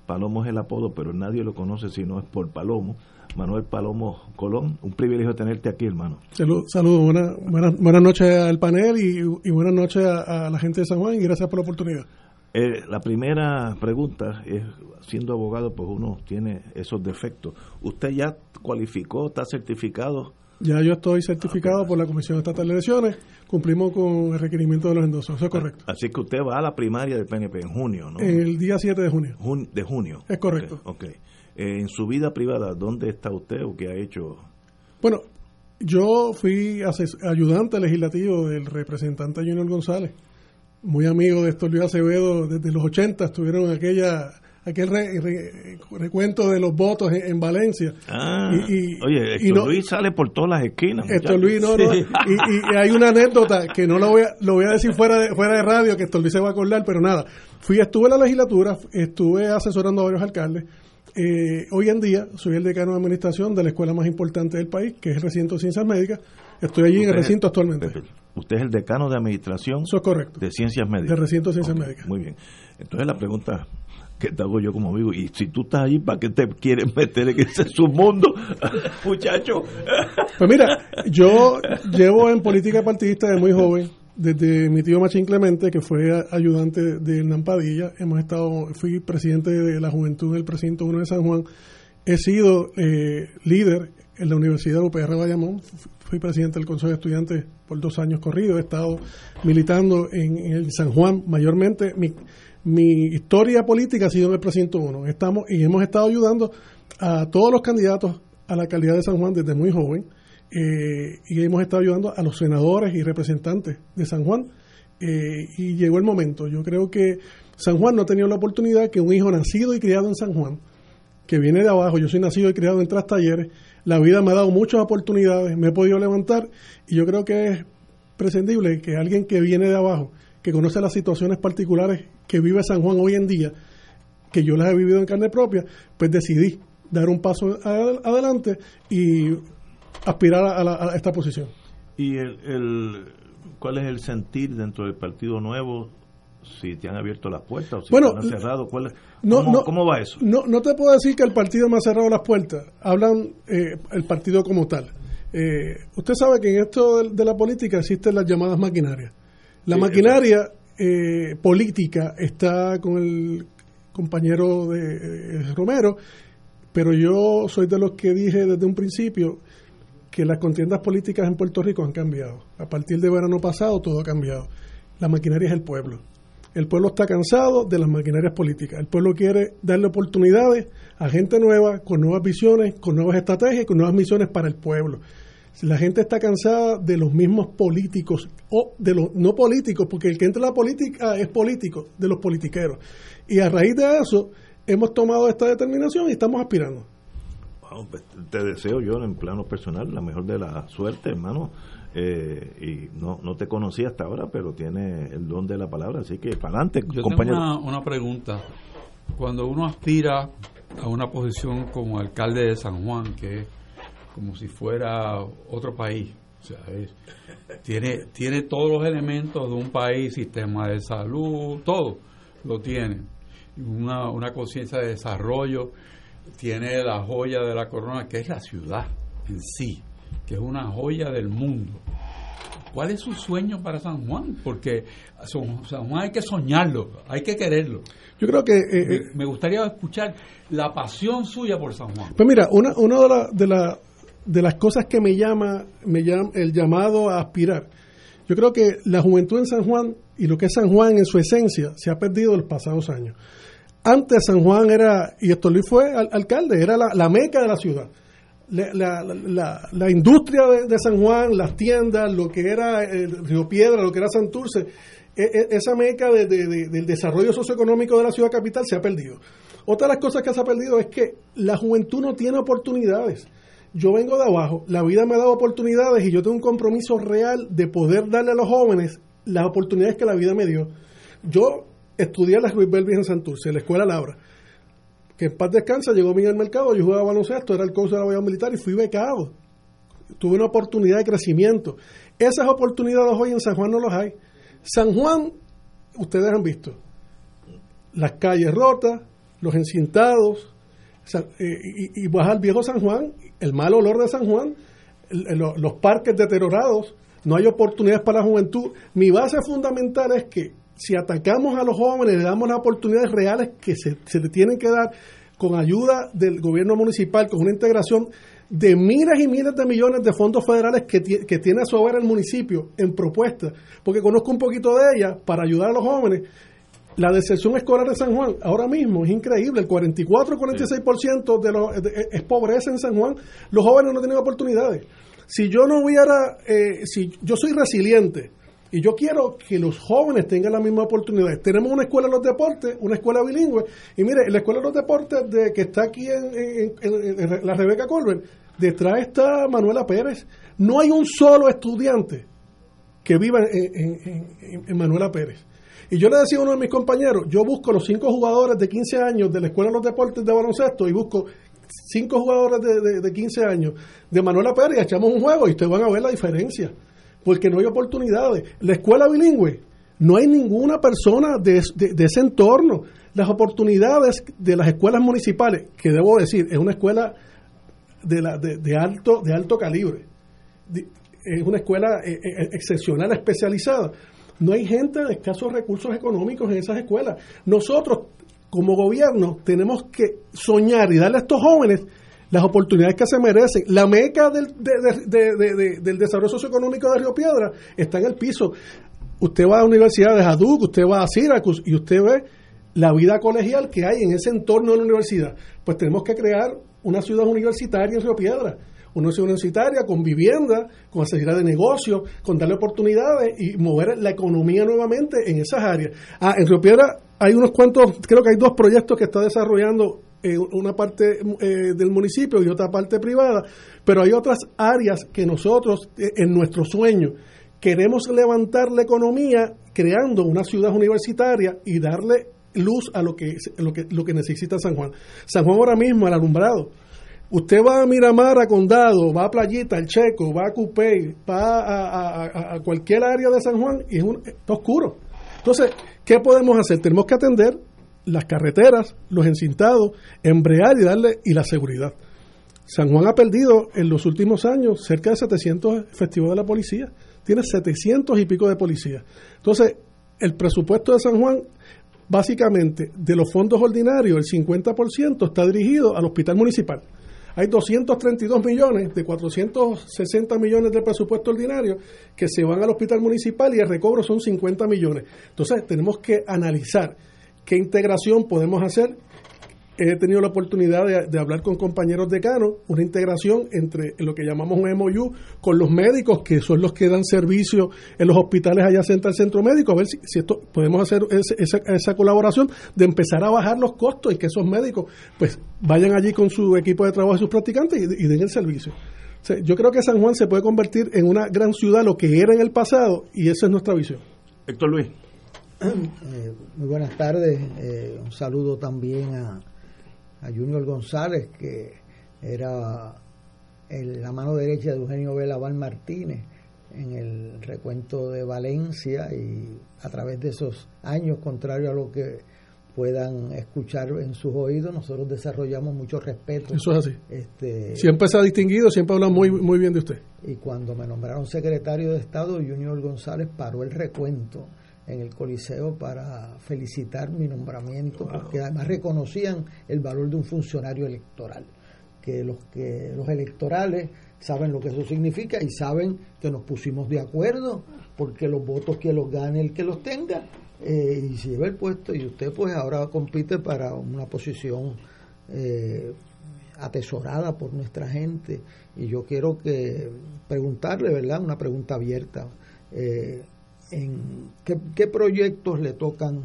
A: Palomo es el apodo, pero nadie lo conoce si no es por Palomo. Manuel Palomo Colón, un privilegio tenerte aquí, hermano.
N: Saludos, buenas, buenas, noches al panel y, buenas noches a, la gente de San Juan y gracias por la oportunidad.
A: Eh, la primera pregunta es, siendo abogado, pues uno tiene esos defectos. ¿Usted ya cualificó, está certificado
N: ya yo estoy certificado por la Comisión Estatal de Elecciones, cumplimos con el requerimiento de los endosos, eso es correcto.
A: Así que usted va a la primaria del PNP en junio, ¿no?
N: El día 7 de junio.
A: de junio.
N: Es correcto.
A: Ok. Eh, en su vida privada, ¿dónde está usted o qué ha hecho?
N: Bueno, yo fui ayudante legislativo del representante Junior González, muy amigo de Estorlio Acevedo desde los 80, estuvieron en aquella aquel recuento de los votos en, Valencia.
A: Ah, y, oye, esto Luis sale por todas las esquinas.
N: Esto Luis, no, no. Y, hay una anécdota que no lo voy a, lo voy a decir fuera de, fuera de radio, que esto Luis se va a acordar, pero nada. Fui, estuve en la legislatura, estuve asesorando a varios alcaldes. Eh, hoy en día soy el decano de administración de la escuela más importante del país, que es el recinto de ciencias médicas. Estoy allí en el recinto actualmente.
A: Usted es el decano de administración
N: Eso es correcto.
A: de ciencias médicas.
N: De recinto de ciencias médicas.
A: Muy bien. Entonces la pregunta que te hago yo como amigo. Y si tú estás ahí, ¿para qué te quieres meter en ese submundo, muchacho?
N: Pues mira, yo llevo en política partidista de muy joven, desde mi tío Machín Clemente, que fue ayudante de Hernán Padilla. Hemos estado, fui presidente de la Juventud del Precinto 1 de San Juan. He sido eh, líder en la Universidad UPR Bayamón. Fui presidente del Consejo de Estudiantes por dos años corridos. He estado militando en, en el San Juan mayormente. Mi, mi historia política ha sido en el precinto 1. Estamos y hemos estado ayudando a todos los candidatos a la alcaldía de San Juan desde muy joven. eh, y hemos estado ayudando a los senadores y representantes de San Juan. eh, y llegó el momento. Yo creo que San Juan no ha tenido la oportunidad que un hijo nacido y criado en San Juan, que viene de abajo, yo soy nacido y criado en Tras Talleres, la vida me ha dado muchas oportunidades, me he podido levantar y yo creo que es prescindible que alguien que viene de abajo, que conoce las situaciones particulares que vive San Juan hoy en día, que yo las he vivido en carne propia, pues decidí dar un paso ad- adelante y aspirar a, la- a esta posición.
A: ¿Y el, el, cuál es el sentir dentro del Partido Nuevo? Si te han abierto las puertas o si
N: Bueno,
A: te han cerrado. ¿cuál es-
N: No,
A: ¿Cómo,
N: no,
A: cómo va eso?
N: No, no te puedo decir que el partido me ha cerrado las puertas. Hablan eh, el partido como tal. Eh, usted sabe que en esto de, de la política existen las llamadas maquinarias. La
A: Sí,
N: maquinaria eh, política está con el compañero de eh, Romero, pero yo soy de los que dije desde un principio que las contiendas políticas en Puerto Rico han cambiado. A partir de verano pasado todo ha cambiado. La maquinaria es el pueblo. El pueblo está cansado de las maquinarias políticas. El pueblo quiere darle oportunidades a gente nueva, con nuevas visiones, con nuevas estrategias, con nuevas misiones para el pueblo. La gente está cansada de los mismos políticos, o de los no políticos, porque el que entra a la política es político, de los politiqueros. Y a raíz de eso, hemos tomado esta determinación y estamos aspirando.
A: Wow, pues, te deseo yo en plano personal la mejor de la suerte, hermano. Eh, y no, no te conocí hasta ahora, pero tiene el don de la palabra, así que para adelante,
B: Yo
A: compañero.
B: tengo una, una pregunta. Cuando uno aspira a una posición como alcalde de San Juan, que es como si fuera otro país, o sea, es- tiene, tiene todos los elementos de un país, sistema de salud, todo lo tiene. Una, una conciencia de desarrollo, tiene la joya de la corona, que es la ciudad en sí, que es una joya del mundo. ¿Cuál es su sueño para San Juan? Porque San San Juan hay que soñarlo, hay que quererlo.
N: Yo creo que... eh,
B: me,
N: eh,
B: me gustaría escuchar la pasión suya por San Juan.
N: Pues mira, una, una de, la- de, la- de las cosas que me llama, me llama el llamado a aspirar, yo creo que la juventud en San Juan y lo que es San Juan en su esencia se ha perdido en los pasados años. Antes San Juan era, y esto Luis fue al- alcalde, era la, la meca de la ciudad. La, la- la- industria de, San Juan, las tiendas, lo que era el Río Piedra, lo que era Santurce, e- e- esa meca de- de- del desarrollo socioeconómico de la ciudad capital se ha perdido. Otra de las cosas que se ha perdido es que la juventud no tiene oportunidades. Yo vengo de abajo, la vida me ha dado oportunidades y yo tengo un compromiso real de poder darle a los jóvenes las oportunidades que la vida me dio. Yo estudié en la Ruiz Belvis en Santurce, en la Escuela Laura, que en paz descansa, llegó Miguel Mercado, yo jugaba baloncesto, era el coach de la Bahía Militar y fui becado. Tuve una oportunidad de crecimiento. Esas oportunidades hoy en San Juan no las hay. San Juan, ustedes han visto, las calles rotas, los encintados, eh, y, y vas al viejo San Juan, el mal olor de San Juan, los parques deteriorados, no hay oportunidades para la juventud. Mi base fundamental es que si atacamos a los jóvenes, le damos las oportunidades reales que se, se le tienen que dar con ayuda del gobierno municipal, con una integración de miles y miles de millones de fondos federales que, que tiene a su haber el municipio en propuestas, porque conozco un poquito de ella para ayudar a los jóvenes. La deserción escolar de San Juan ahora mismo es increíble, el 44-46% de los de- es pobreza en San Juan, los jóvenes no tienen oportunidades. Si yo no hubiera, eh, si yo soy resiliente y yo quiero que los jóvenes tengan las mismas oportunidades. Tenemos una escuela de los deportes, una escuela bilingüe, y mire, la escuela de los deportes de, que está aquí en, en- la Rebeca Colbert, detrás está Manuela Pérez. No hay un solo estudiante que viva en Manuela Pérez. Y yo le decía a uno de mis compañeros, yo busco los cinco jugadores de 15 años de la Escuela de los Deportes de Baloncesto y busco cinco jugadores de, de- de 15 años de Manuela Pérez y echamos un juego y ustedes van a ver la diferencia. Porque no hay oportunidades. La escuela bilingüe, no hay ninguna persona de, de- ese entorno. Las oportunidades de las escuelas municipales, que debo decir, es una escuela de, la, de, alto, de alto calibre es una escuela eh, eh, excepcional, especializada. No hay gente de escasos recursos económicos en esas escuelas. Nosotros, como gobierno, tenemos que soñar y darle a estos jóvenes las oportunidades que se merecen. La meca del, de- de- de- de- del desarrollo socioeconómico de Río Piedra está en el piso. Usted va a universidades, a Duke, usted va a Syracuse y usted ve la vida colegial que hay en ese entorno de la universidad. Pues tenemos que crear una ciudad universitaria en Río Piedra una ciudad universitaria con vivienda, con accesibilidad de negocios, con darle oportunidades y mover la economía nuevamente en esas áreas. Ah, en Río Piedra hay unos cuantos, creo que hay dos proyectos que está desarrollando eh, una parte eh, del municipio y otra parte privada, pero hay otras áreas que nosotros, eh, en nuestro sueño, queremos levantar la economía creando una ciudad universitaria y darle luz a lo que, lo que, lo que necesita San Juan. San Juan ahora mismo, el alumbrado. Usted va a Miramar, a Condado, va a Playita, al Checo, va a Cupey, va a, cualquier área de San Juan y es un, está oscuro. Entonces, ¿qué podemos hacer? Tenemos que atender las carreteras, los encintados, embrear y darle y la seguridad. San Juan ha perdido en los últimos años cerca de 700 efectivos de la policía. Tiene 700 y pico de policías. Entonces, el presupuesto de San Juan, básicamente, de los fondos ordinarios, el 50% está dirigido al hospital municipal. Hay 232 millones de 460 millones de presupuesto ordinario que se van al hospital municipal y el recobro son 50 millones. Entonces, tenemos que analizar qué integración podemos hacer. He tenido la oportunidad de, hablar con compañeros decanos, una integración entre lo que llamamos un MOU con los médicos, que son los que dan servicio en los hospitales adyacentes al centro médico, a ver si, esto podemos hacer esa, esa, colaboración de empezar a bajar los costos y que esos médicos pues vayan allí con su equipo de trabajo y sus practicantes y, den el servicio. yo creo que San Juan se puede convertir en una gran ciudad, lo que era en el pasado, y esa es nuestra visión.
A: Héctor Luis.
C: Eh, muy buenas tardes. Eh, un saludo también a, Junior González, que era la mano derecha de Eugenio Velaval Martínez en el recuento de Valencia y a través de esos años, contrario a lo que puedan escuchar en sus oídos, nosotros desarrollamos mucho respeto.
N: Eso es así. Este, siempre se ha distinguido, siempre habla muy, muy bien de usted.
C: Y cuando me nombraron secretario de Estado, Junior González paró el recuento en el Coliseo para felicitar mi nombramiento, porque además reconocían el valor de un funcionario electoral, que los que los electorales saben lo que eso significa y saben que nos pusimos de acuerdo, porque los votos que los gane el que los tenga eh, y se lleva el puesto y usted pues ahora compite para una posición eh, atesorada por nuestra gente y yo quiero que preguntarle, ¿verdad? Una pregunta abierta. Eh, en qué, proyectos le tocan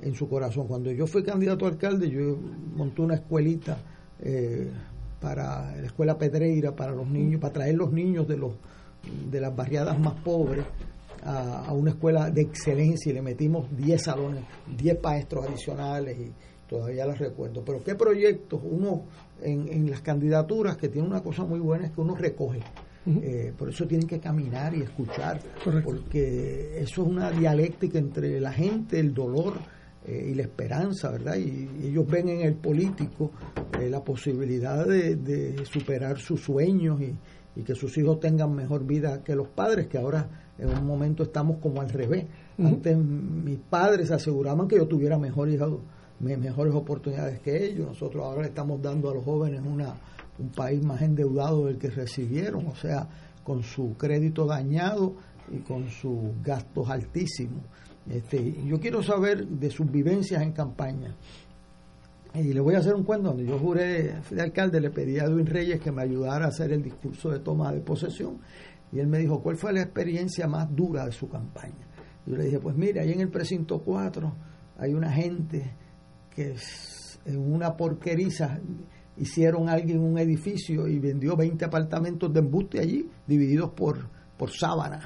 C: en su corazón. Cuando yo fui candidato a alcalde, yo monté una escuelita eh, para la escuela Pedreira, para los niños, para traer los niños de los de las barriadas más pobres a, una escuela de excelencia y le metimos 10 salones, 10 maestros adicionales y todavía las recuerdo. Pero qué proyectos, uno en, en las candidaturas que tiene una cosa muy buena es que uno recoge eh, por eso tienen que caminar y escuchar, porque eso es una dialéctica entre la gente, el dolor eh, y la esperanza, ¿verdad? Y, ellos ven en el político eh, la posibilidad de, superar sus sueños y, que sus hijos tengan mejor vida que los padres, que ahora en un momento estamos como al revés. Antes mis padres aseguraban que yo tuviera mejores, mejores oportunidades que ellos. Nosotros ahora le estamos dando a los jóvenes una un país más endeudado del que recibieron, o sea, con su crédito dañado y con sus gastos altísimos. Este, yo quiero saber de sus vivencias en campaña. Y le voy a hacer un cuento donde yo juré, fui de alcalde, le pedí a Edwin Reyes que me ayudara a hacer el discurso de toma de posesión. Y él me dijo, ¿cuál fue la experiencia más dura de su campaña? Yo le dije, pues mire, ahí en el precinto 4 hay una gente que es en una porqueriza hicieron alguien un edificio y vendió 20 apartamentos de embuste allí, divididos por, por sábanas.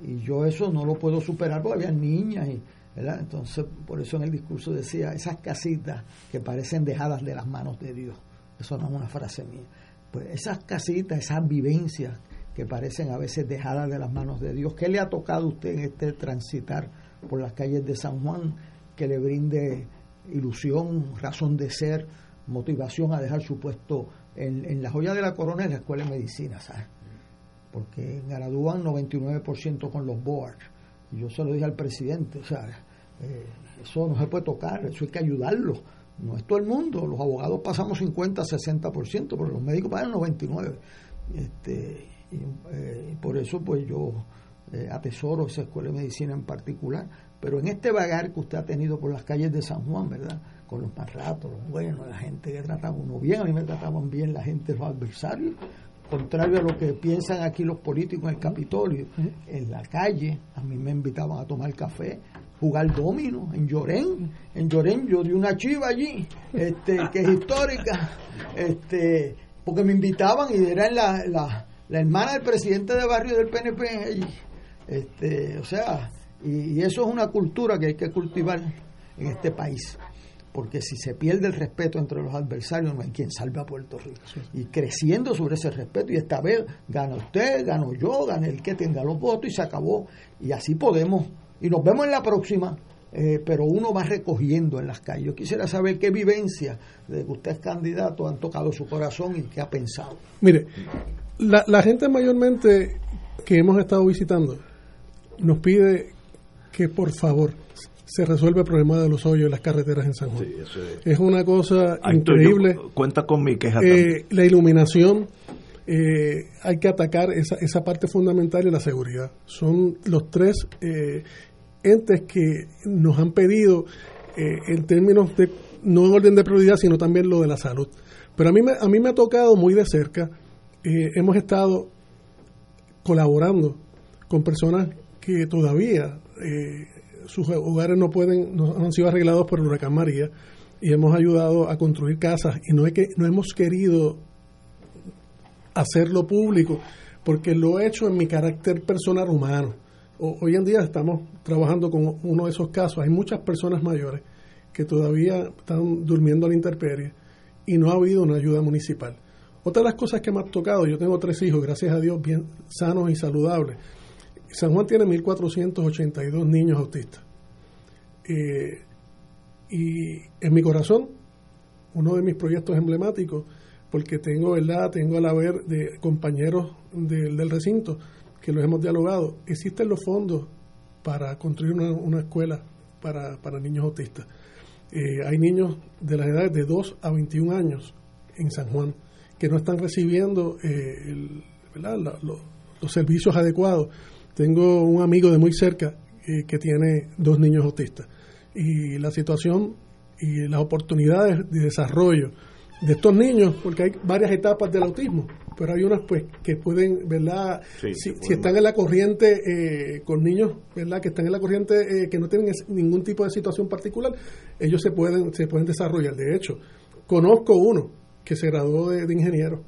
C: Y yo eso no lo puedo superar porque había niñas y, ¿verdad? Entonces, por eso en el discurso decía, esas casitas que parecen dejadas de las manos de Dios. Eso no es una frase mía. Pues esas casitas, esas vivencias que parecen a veces dejadas de las manos de Dios, ¿qué le ha tocado a usted en este transitar por las calles de San Juan que le brinde ilusión, razón de ser, motivación a dejar su puesto en, la joya de la corona en la escuela de medicina, ¿sabes? Porque gradúan 99% con los boards. Y yo se lo dije al presidente, ¿sabes? Eh, eso no se puede tocar, eso hay que ayudarlo. No es todo el mundo, los abogados pasamos 50, 60%, pero los médicos pagan 99%. Este, eh, y, por eso pues yo eh, atesoro esa escuela de medicina en particular. Pero en este vagar que usted ha tenido por las calles de San Juan, ¿verdad? Con los más ratos, los buenos, la gente que trataba uno bien, a mí me trataban bien la gente, los adversarios, contrario a lo que piensan aquí los políticos en el Capitolio, en la calle, a mí me invitaban a tomar café, jugar domino en Llorén. En Llorén yo di una chiva allí, este, que es histórica, este, porque me invitaban y era la, la, la hermana del presidente de barrio del PNP allí. Este, o sea, y, y eso es una cultura que hay que cultivar en este país porque si se pierde el respeto entre los adversarios, no hay quien salve a Puerto Rico. Y creciendo sobre ese respeto, y esta vez gana usted, gano yo, gana el que tenga los votos, y se acabó. Y así podemos. Y nos vemos en la próxima. Eh, pero uno va recogiendo en las calles. Yo quisiera saber qué vivencia de que usted es candidato han tocado su corazón y qué ha pensado.
N: Mire, la, la gente mayormente que hemos estado visitando nos pide que por favor se resuelve el problema de los hoyos en las carreteras en San Juan.
A: Sí, eso es.
N: Es una cosa
A: estoy
N: increíble.
A: yo. cuenta con mi queja
N: Eh, la iluminación, eh, hay que atacar esa, esa parte fundamental y la seguridad. Son los tres eh, entes que nos han pedido eh, en términos de, no en orden de prioridad, sino también lo de la salud. Pero a mí me, a mí me ha tocado muy de cerca, eh, hemos estado colaborando con personas que todavía eh, sus hogares no pueden, no han sido arreglados por el huracán María y hemos ayudado a construir casas y no, es que, no hemos querido hacerlo público porque lo he hecho en mi carácter personal humano. Hoy en día estamos trabajando con uno de esos casos. Hay muchas personas mayores que todavía están durmiendo a la intemperie y no ha habido una ayuda municipal. Otra de las cosas que me ha tocado, yo tengo tres hijos, gracias a Dios, bien sanos y saludables. San Juan tiene 1.482 niños autistas. Eh, y en mi corazón, uno de mis proyectos emblemáticos, porque tengo, ¿verdad? Tengo al haber de compañeros del- recinto que los hemos dialogado. Existen los fondos para construir una, una escuela para, para niños autistas. Eh, hay niños de las edades de 2 a 21 años en San Juan que no están recibiendo eh, los servicios adecuados. Tengo un amigo de muy cerca eh, que tiene dos niños autistas y la situación y las oportunidades de desarrollo de estos niños, porque hay varias etapas del autismo, pero hay unas pues que pueden, ¿verdad?
A: Sí,
N: si, si están en la corriente eh, con niños, ¿verdad? Que están en la corriente eh, que no tienen ningún tipo de situación particular, ellos se pueden se pueden desarrollar. De hecho, conozco uno que se graduó de, de ingeniero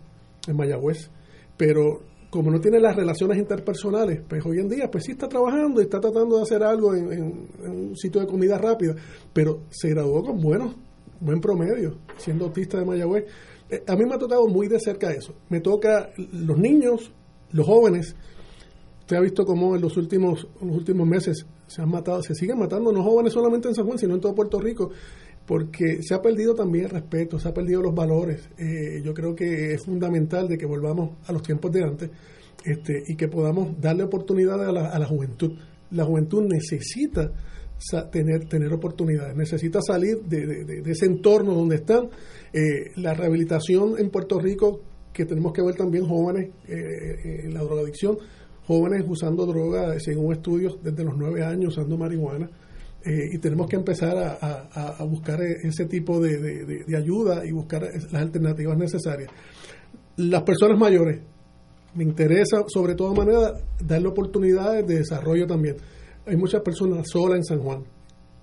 N: en Mayagüez, pero como no tiene las relaciones interpersonales, pues hoy en día pues sí está trabajando y está tratando de hacer algo en, en- un sitio de comida rápida, pero se graduó con buenos, buen promedio, siendo autista de Mayagüez. Eh, a mí me ha tocado muy de cerca eso. Me toca los niños, los jóvenes. Usted ha visto cómo en los últimos, en los últimos meses se han matado, se siguen matando no jóvenes solamente en San Juan, sino en todo Puerto Rico, porque se ha perdido también el respeto, se ha perdido los valores. Eh, yo creo que es fundamental de que volvamos a los tiempos de antes este, y que podamos darle oportunidades a la, a la juventud. La juventud necesita tener, tener oportunidades, necesita salir de, de- de- ese entorno donde están. Eh, la rehabilitación en Puerto Rico, que tenemos que ver también jóvenes eh, en la drogadicción, jóvenes usando droga, según estudios, desde los nueve años usando marihuana. Eh, y tenemos que empezar a, a- a- buscar e- ese tipo de, de- de- ayuda y buscar las alternativas necesarias. Las personas mayores, me interesa sobre todo manera darle oportunidades de desarrollo también. Hay muchas personas solas en San Juan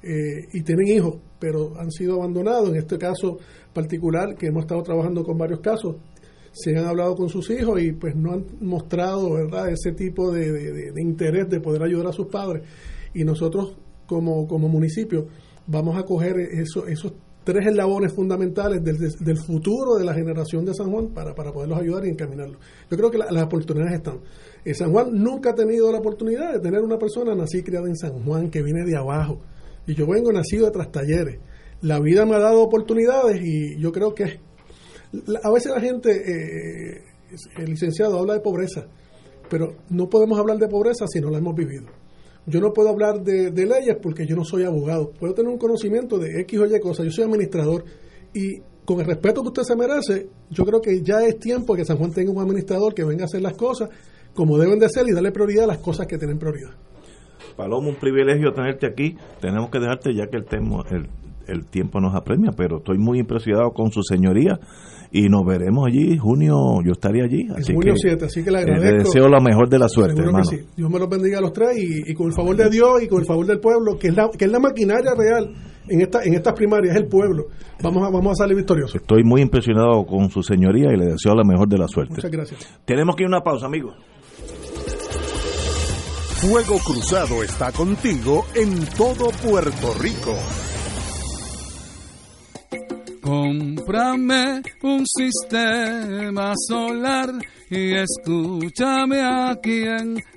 N: eh, y tienen hijos, pero han sido abandonados. En este caso particular, que hemos estado trabajando con varios casos, se han hablado con sus hijos y pues no han mostrado verdad ese tipo de- de- de interés de poder ayudar a sus padres y nosotros como, como municipio vamos a coger eso, esos tres eslabones fundamentales del, del futuro de la generación de San Juan para, para poderlos ayudar y encaminarlos. Yo creo que la- las oportunidades están. Eh, San Juan nunca ha tenido la oportunidad de tener una persona nacida y criada en San Juan que viene de abajo. Y yo vengo nacido de tras talleres. La vida me ha dado oportunidades y yo creo que a veces la gente, eh, el licenciado habla de pobreza, pero no podemos hablar de pobreza si no la hemos vivido. Yo no puedo hablar de, leyes porque yo no soy abogado. Puedo tener un conocimiento de X o Y cosas. Yo soy administrador y con el respeto que usted se merece, yo creo que ya es tiempo que San Juan tenga un administrador que venga a hacer las cosas como deben de ser y darle prioridad a las cosas que tienen prioridad.
A: Paloma, un privilegio tenerte aquí. Tenemos que dejarte ya que el, temo- el el tiempo nos apremia, pero estoy muy impresionado con su señoría y nos veremos allí, junio, yo estaré allí.
N: Así junio 7, así que le
A: eh,
N: agradezco.
A: le deseo la mejor de la suerte, hermano.
N: Sí. Dios me los bendiga a los tres y, y, con el favor de Dios y con el favor del pueblo, que es la, que es la maquinaria real en, esta, en estas primarias, es el pueblo. Vamos a, vamos a salir victoriosos.
A: Estoy muy impresionado con su señoría y le deseo la mejor de la suerte.
N: Muchas gracias.
A: Tenemos que ir a una pausa, amigos.
F: Fuego Cruzado está contigo en todo Puerto Rico.
O: Cómprame un sistema solar y escúchame aquí en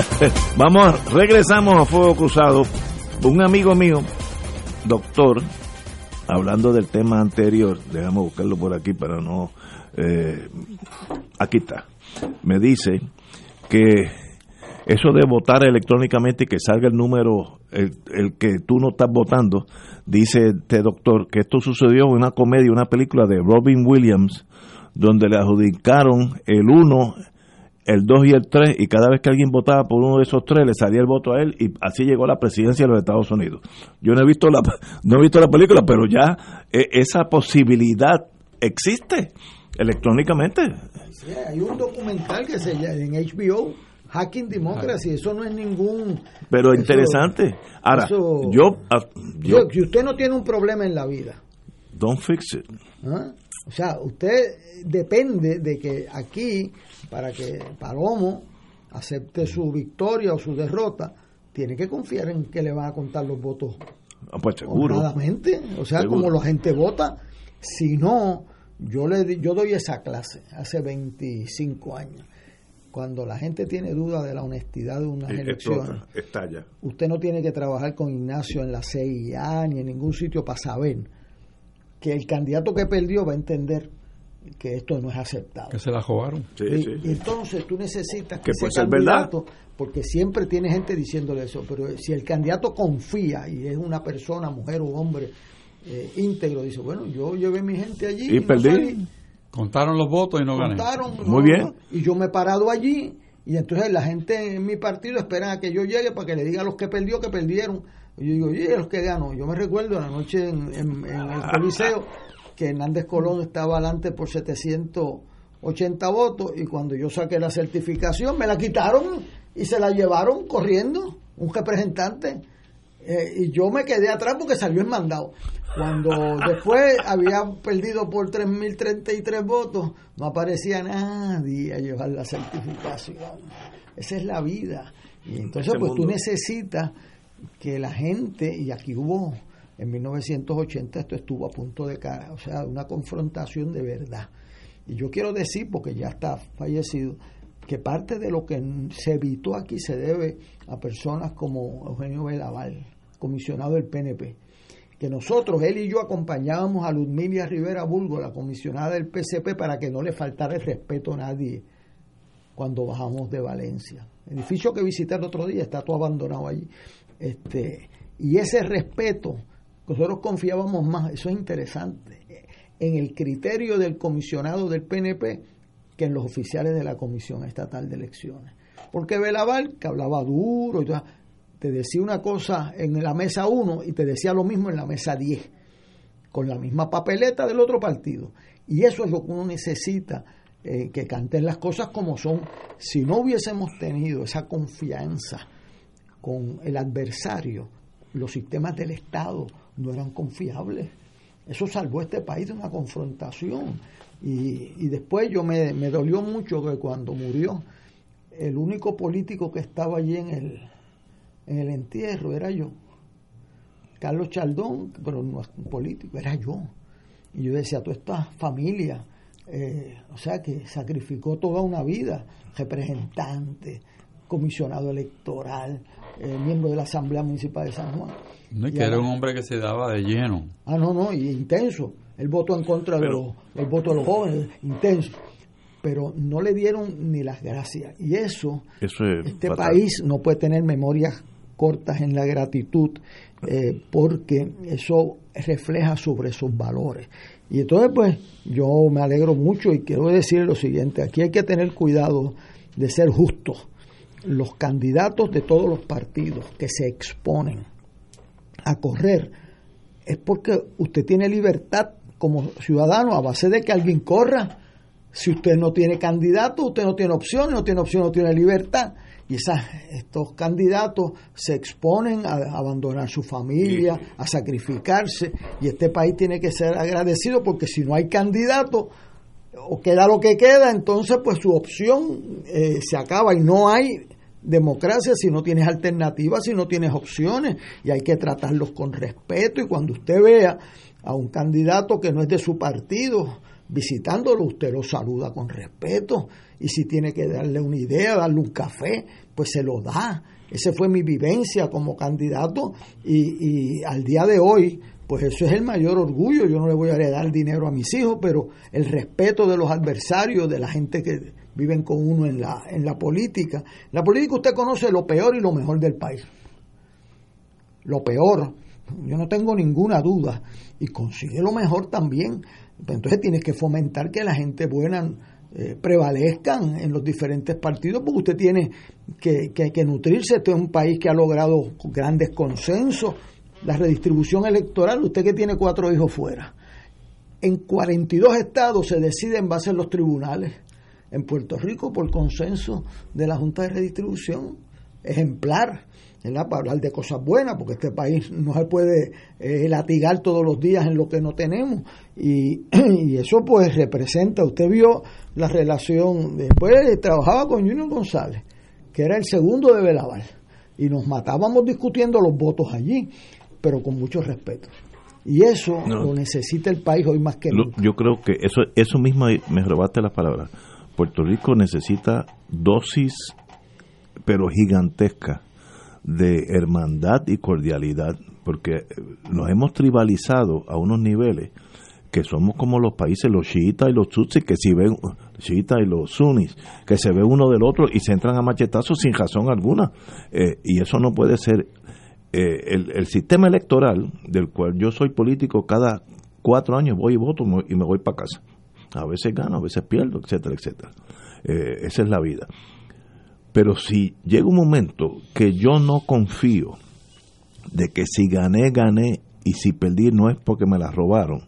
A: Vamos, regresamos a Fuego Cruzado. Un amigo mío, doctor, hablando del tema anterior, déjame buscarlo por aquí para no... Eh, aquí está. Me dice que eso de votar electrónicamente y que salga el número, el, el, que tú no estás votando, dice este doctor que esto sucedió en una comedia, una película de Robin Williams, donde le adjudicaron el 1 el 2 y el 3 y cada vez que alguien votaba por uno de esos tres le salía el voto a él y así llegó a la presidencia de los Estados Unidos. Yo no he visto la no he visto la película, pero ya eh, esa posibilidad existe electrónicamente.
C: Sí, hay un documental que se llama en HBO Hacking Democracy, eso no es ningún
A: Pero
C: eso,
A: interesante. Ahora,
C: eso,
A: yo, ah, yo,
C: yo si usted no tiene un problema en la vida,
A: don't fix it.
C: ¿ah? O sea, usted depende de que aquí, para que Palomo acepte su victoria o su derrota, tiene que confiar en que le van a contar los votos
A: ah, pues seguro.
C: O sea,
A: Seguro.
C: como la gente vota, si no, yo, le, yo doy esa clase hace 25 años. Cuando la gente tiene duda de la honestidad de unas elecciones,
A: Explota, estalla.
C: usted no tiene que trabajar con Ignacio en la CIA ni en ningún sitio para saber que el candidato que perdió va a entender que esto no es aceptable.
B: Que se la jugaron.
A: Sí,
C: y,
A: sí.
C: y entonces tú necesitas que,
A: Que
C: ese
A: puede ser verdad.
C: candidato, porque siempre tiene gente diciéndole eso, pero si el candidato confía y es una persona, mujer o hombre eh, íntegro, dice, bueno, yo llevé mi gente allí
A: Y perdí.
C: salí.
B: Contaron los votos y no gané.
C: Contaron,
A: Muy
C: no,
A: bien.
C: y yo me he parado allí Y entonces la gente en mi partido espera a que yo llegue para que le diga a los que perdió que perdieron. Y yo digo, oye, los que ganó. Yo me recuerdo la noche en, en el Coliseo que Hernández Colón estaba adelante por 780 votos y cuando yo saqué la certificación me la quitaron y se la llevaron corriendo un representante eh, y yo me quedé atrás porque salió el mandado. Cuando después había perdido por 3.033 votos, no aparecía nadie a llevar la certificación. Esa es la vida. Y entonces, pues tú necesitas que la gente, y aquí hubo, en 1980 esto estuvo a punto de cara, o sea, una confrontación de verdad. Y yo quiero decir, porque ya está fallecido, que parte de lo que se evitó aquí se debe a personas como Eugenio Belaval, comisionado del PNP, que nosotros, él y yo, acompañábamos a Ludmilia Rivera Bulgo, la comisionada del PCP, para que no le faltara el respeto a nadie cuando bajamos de Valencia. El edificio que visité el otro día está todo abandonado allí. Este, y ese respeto, nosotros confiábamos más, eso es interesante, en el criterio del comisionado del PNP que en los oficiales de la Comisión Estatal de Elecciones. Porque Belaval, que hablaba duro, y te decía una cosa en la mesa 1 y te decía lo mismo en la mesa 10, con la misma papeleta del otro partido. Y eso es lo que uno necesita, eh, que canten las cosas como son. Si no hubiésemos tenido esa confianza con el adversario, los sistemas del Estado no eran confiables. Eso salvó a este país de una confrontación. Y, después yo me, me, dolió mucho que cuando murió, el único político que estaba allí en el, en el entierro era yo. Carlos Chaldón, pero no es un político, era yo. Y yo decía, toda esta familia, eh, o sea, que sacrificó toda una vida, representante, comisionado electoral, eh, miembro de la Asamblea Municipal de San Juan.
B: No, que era un hombre que se daba de lleno.
C: Ah, no, no, y intenso. El voto en contra de los, el voto de los jóvenes, intenso. Pero no le dieron ni las gracias. Y eso, este país no puede tener memorias cortas en la gratitud, eh, porque eso refleja sobre sus valores. Y entonces, pues, yo me alegro mucho y quiero decir lo siguiente, aquí hay que tener cuidado de ser justos. Los candidatos de todos los partidos que se exponen a correr es porque usted tiene libertad como ciudadano a base de que alguien corra. Si usted no tiene candidato, usted no tiene opción, no tiene opción, no tiene libertad. Y esas, estos candidatos se exponen a, abandonar su familia, a sacrificarse. Y este país tiene que ser agradecido porque si no hay candidato, o queda lo que queda, entonces pues su opción eh, se acaba y no hay democracia si no tienes alternativas, si no tienes opciones. Y hay que tratarlos con respeto. Y cuando usted vea a un candidato que no es de su partido, visitándolo, usted lo saluda con respeto y si tiene que darle una idea, darle un café, pues se lo da. Esa fue mi vivencia como candidato y, y al día de hoy, pues eso es el mayor orgullo. Yo no le voy a dar dinero a mis hijos, pero el respeto de los adversarios, de la gente que viven con uno en la, en la política. En la política usted conoce lo peor y lo mejor del país. Lo peor, yo no tengo ninguna duda, y consigue lo mejor también. Entonces tienes que fomentar que la gente buena eh, prevalezcan en los diferentes partidos, porque usted tiene que, que, que nutrirse. Este es un país que ha logrado grandes consensos. La redistribución electoral, usted que tiene cuatro hijos fuera. En 42 estados se decide en base a los tribunales. En Puerto Rico, por consenso de la Junta de Redistribución, ejemplar para hablar de cosas buenas, porque este país no se puede eh, latigar todos los días en lo que no tenemos. Y, y, eso pues representa, usted vio la relación, después trabajaba con Junior González, que era el segundo de Belaval, y nos matábamos discutiendo los votos allí, pero con mucho respeto. Y eso lo necesita el país hoy más que nunca.
A: Yo creo que eso, eso mismo me robaste las palabras. Puerto Rico necesita dosis, pero gigantesca de hermandad y cordialidad, porque nos hemos tribalizado a unos niveles que somos como los países, los chiitas y los tutsis, que si ven, chiitas y los sunnis, que se ve uno del otro y se entran a machetazos sin razón alguna. Eh, y eso no puede ser. Eh, el, el, sistema electoral, del cual yo soy político, cada cuatro años voy y voto y me voy para casa. A veces gano, a veces pierdo, etcétera, etcétera. Eh, esa es la vida. Pero si llega un momento que yo no confío de que si gané, gané y si perdí no es porque me la robaron,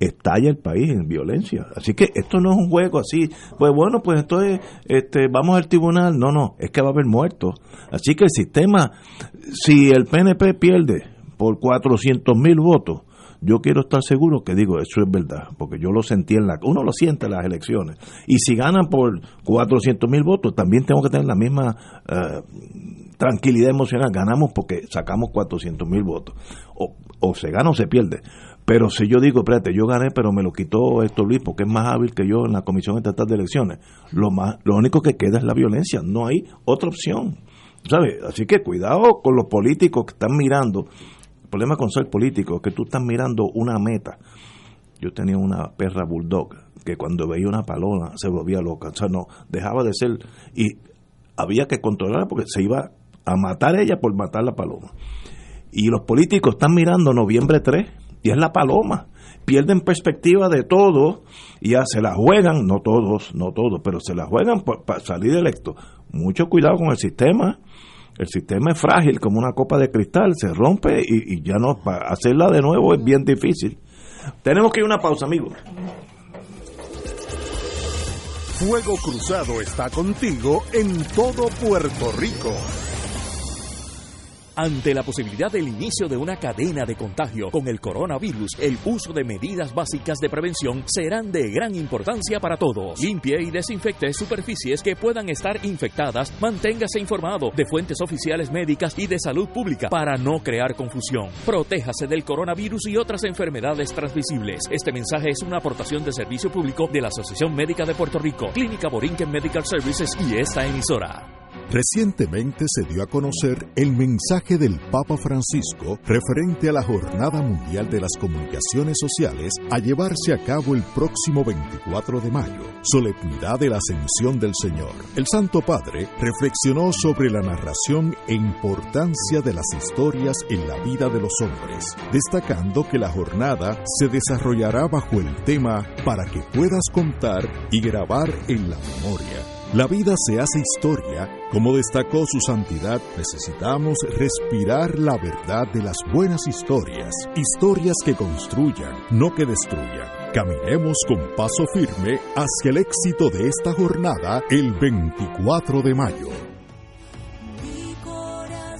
A: estalla el país en violencia. Así que esto no es un juego así, pues bueno, pues esto es, este, vamos al tribunal. No, no, es que va a haber muertos. Así que el sistema, si el PNP pierde por 400 mil votos, yo quiero estar seguro que digo, eso es verdad, porque yo lo sentí en la... Uno lo siente en las elecciones. Y si ganan por 400 mil votos, también tengo que tener la misma eh, tranquilidad emocional. Ganamos porque sacamos 400 mil votos. O, se gana o se pierde. Pero si yo digo, espérate, yo gané, pero me lo quitó esto Luis porque es más hábil que yo en la Comisión Estatal de Elecciones, lo, más, lo único que queda es la violencia, no hay otra opción. ¿Sabes? Así que cuidado con los políticos que están mirando. Problema con ser político es que tú estás mirando una meta. Yo tenía una perra bulldog que cuando veía una paloma se volvía loca. O sea, no, dejaba de ser. Y había que controlarla porque se iba a matar ella por matar la paloma. Y los políticos están mirando noviembre 3 y es la paloma. Pierden perspectiva de todo y ya se la juegan, no todos, no todos, pero se la juegan para salir electo. Mucho cuidado con el sistema. El sistema es frágil como una copa de cristal, se rompe y, ya no, para hacerla de nuevo es bien difícil. Tenemos que ir a una pausa, amigos.
F: Fuego Cruzado está contigo en todo Puerto Rico.
M: Ante la posibilidad del inicio de una cadena de contagio con el coronavirus, el uso de medidas básicas de prevención serán de gran importancia para todos. Limpie y desinfecte superficies que puedan estar infectadas. Manténgase informado de fuentes oficiales médicas y de salud pública para no crear confusión. Protéjase del coronavirus y otras enfermedades transmisibles. Este mensaje es una aportación de servicio público de la Asociación Médica de Puerto Rico, Clínica Borinquen Medical Services y esta emisora.
E: Recientemente se dio a conocer el mensaje del Papa Francisco referente a la Jornada Mundial de las Comunicaciones Sociales a llevarse a cabo el próximo 24 de mayo, solemnidad de la Ascensión del Señor. El Santo Padre reflexionó sobre la narración e importancia de las historias en la vida de los hombres, destacando que la jornada se desarrollará bajo el tema para que puedas contar y grabar en la memoria. La vida se hace historia, como destacó su santidad, necesitamos respirar la verdad de las buenas historias, historias que construyan, no que destruyan. Caminemos con paso firme hacia el éxito de esta jornada el 24 de mayo.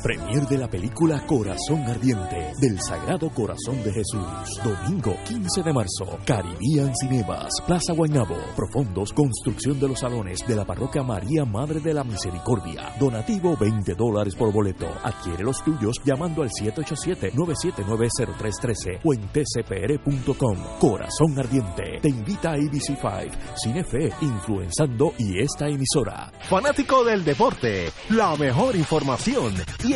M: Premier de la película Corazón Ardiente del Sagrado Corazón de Jesús. Domingo 15 de marzo. Caribbean Cinemas, Plaza Guaynabo. Profundos, construcción de los salones de la parroquia María Madre de la Misericordia. Donativo 20 dólares por boleto. Adquiere los tuyos llamando al 787-979-0313 o en tcpr.com. Corazón Ardiente. Te invita a ABC5, Cinefe, Influenzando y esta emisora.
P: Fanático del deporte, la mejor información y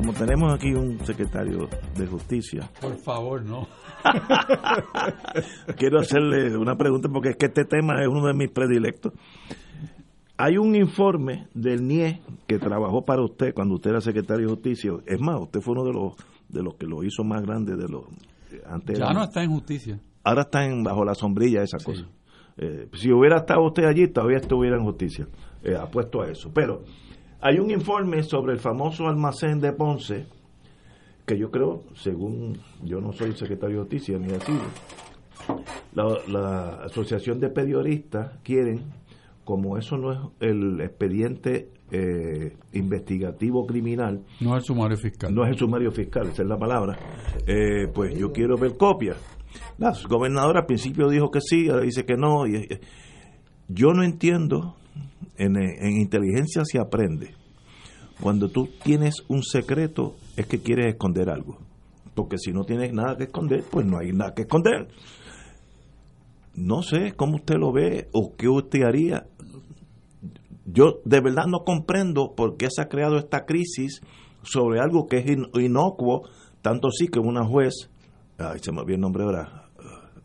A: Como tenemos aquí un secretario de justicia.
B: Por favor, no.
A: Quiero hacerle una pregunta porque es que este tema es uno de mis predilectos. Hay un informe del NIE que trabajó para usted cuando usted era secretario de justicia. Es más, usted fue uno de los de los que lo hizo más grande de los antes.
B: Ya no está en justicia.
A: Ahora está en, bajo la sombrilla esa cosa. Eh, si hubiera estado usted allí, todavía estuviera en justicia. Eh, apuesto a eso. Pero hay un informe sobre el famoso almacén de Ponce que yo creo, según yo no soy secretario de justicia ni así, la, la asociación de periodistas quieren, como eso no es el expediente eh, investigativo criminal,
B: No es el sumario fiscal.
A: no es el sumario fiscal, esa es la palabra, eh, pues yo quiero ver copias. La gobernadora al principio dijo que sí, ahora dice que no. Y, eh, yo no entiendo en, en inteligencia se aprende. Cuando tú tienes un secreto es que quieres esconder algo. Porque si no tienes nada que esconder, pues no hay nada que esconder. No sé cómo usted lo ve o qué usted haría. Yo de verdad no comprendo por qué se ha creado esta crisis sobre algo que es inocuo, tanto sí que una juez, ay, se me olvidó el nombre ahora,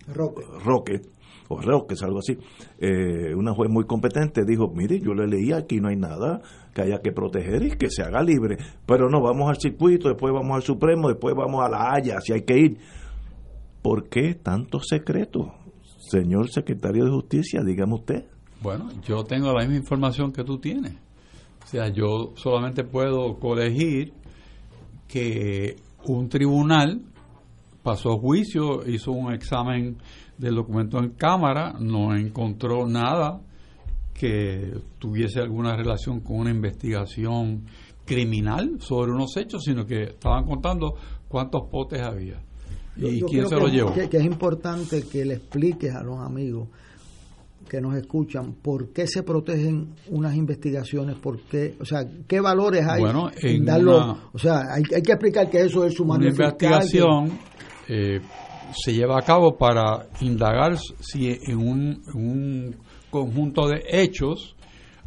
C: Roque.
A: Roque, o Roque, algo así, eh, una juez muy competente dijo, mire, yo le leí aquí no hay nada que haya que proteger y que se haga libre, pero no, vamos al circuito, después vamos al Supremo, después vamos a la Haya, si hay que ir. ¿Por qué tanto secreto? Señor secretario de Justicia, dígame usted.
B: Bueno, yo tengo la misma información que tú tienes. O sea, yo solamente puedo colegir que un tribunal pasó juicio, hizo un examen del documento en cámara, no encontró nada que tuviese alguna relación con una investigación criminal sobre unos hechos, sino que estaban contando cuántos potes había y
C: Yo
B: quién se lo llevó.
C: Que, que es importante que le expliques a los amigos que nos escuchan por qué se protegen unas investigaciones, por qué, o sea, qué valores hay
B: Bueno,
C: en darlo,
B: una-
C: o sea, hay, hay que explicar que eso es su
B: Una
C: que-
B: investigación eh, se lleva a cabo para indagar si en un, en un conjunto de hechos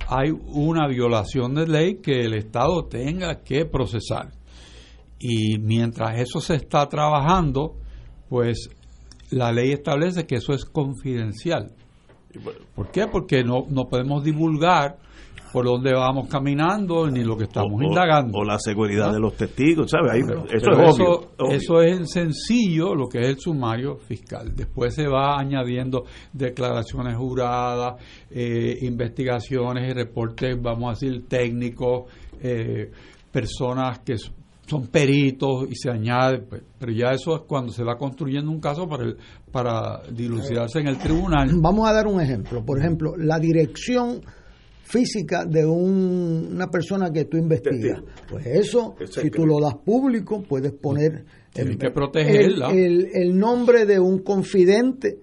B: hay una violación de ley que el Estado tenga que procesar. Y mientras eso se está trabajando, pues la ley establece que eso es confidencial. ¿Por qué? Porque no, no podemos divulgar por dónde vamos caminando ni lo que estamos
A: O- o-
B: indagando.
A: O la seguridad de los testigos, ¿sabes? Ahí-
B: Pero-
A: eso
B: pero
A: es
B: eso,
A: obvio, obvio.
B: eso es en sencillo lo que es el sumario fiscal. Después se va añadiendo declaraciones juradas, eh, investigaciones y reportes, vamos a decir, técnicos, eh, personas que son peritos y se añade, pues, pero ya eso es cuando se va construyendo un caso para, el- para dilucidarse en el tribunal.
C: Vamos a dar un ejemplo. Por ejemplo, la dirección física de un- una persona que tú investigas. Pues eso, si tú lo das público, puedes poner
B: Tienes
C: el,
B: que protegerla.
C: el- el- el nombre de un confidente.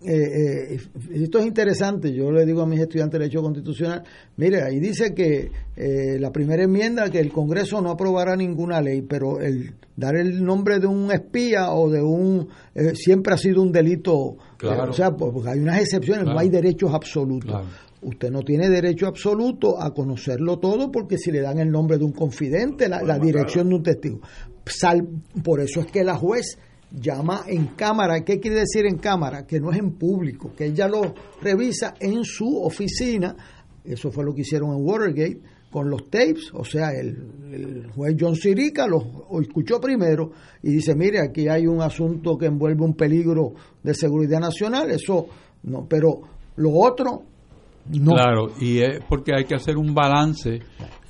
C: Eh, eh, esto es interesante, yo le digo a mis estudiantes de Derecho Constitucional, mire, ahí dice que eh, la primera enmienda, que el Congreso no aprobará ninguna ley, pero el dar el nombre de un espía o de un, eh, siempre ha sido un delito,
B: Claro.
C: eh, o sea, pues, porque hay unas excepciones, no hay derechos absolutos.
B: Claro.
C: Usted no tiene derecho absoluto a conocerlo todo porque si le dan el nombre de un confidente, la, la dirección de un testigo. Sal- por eso es que la juez llama en cámara. ¿Qué quiere decir en cámara? Que no es en público, que ella lo revisa en su oficina. Eso fue lo que hicieron en Watergate con los tapes, o sea, el, el juez John Sirica los escuchó primero y dice, mire, aquí hay un asunto que envuelve un peligro de seguridad nacional, eso no, pero lo otro no.
B: Claro, y es porque hay que hacer un balance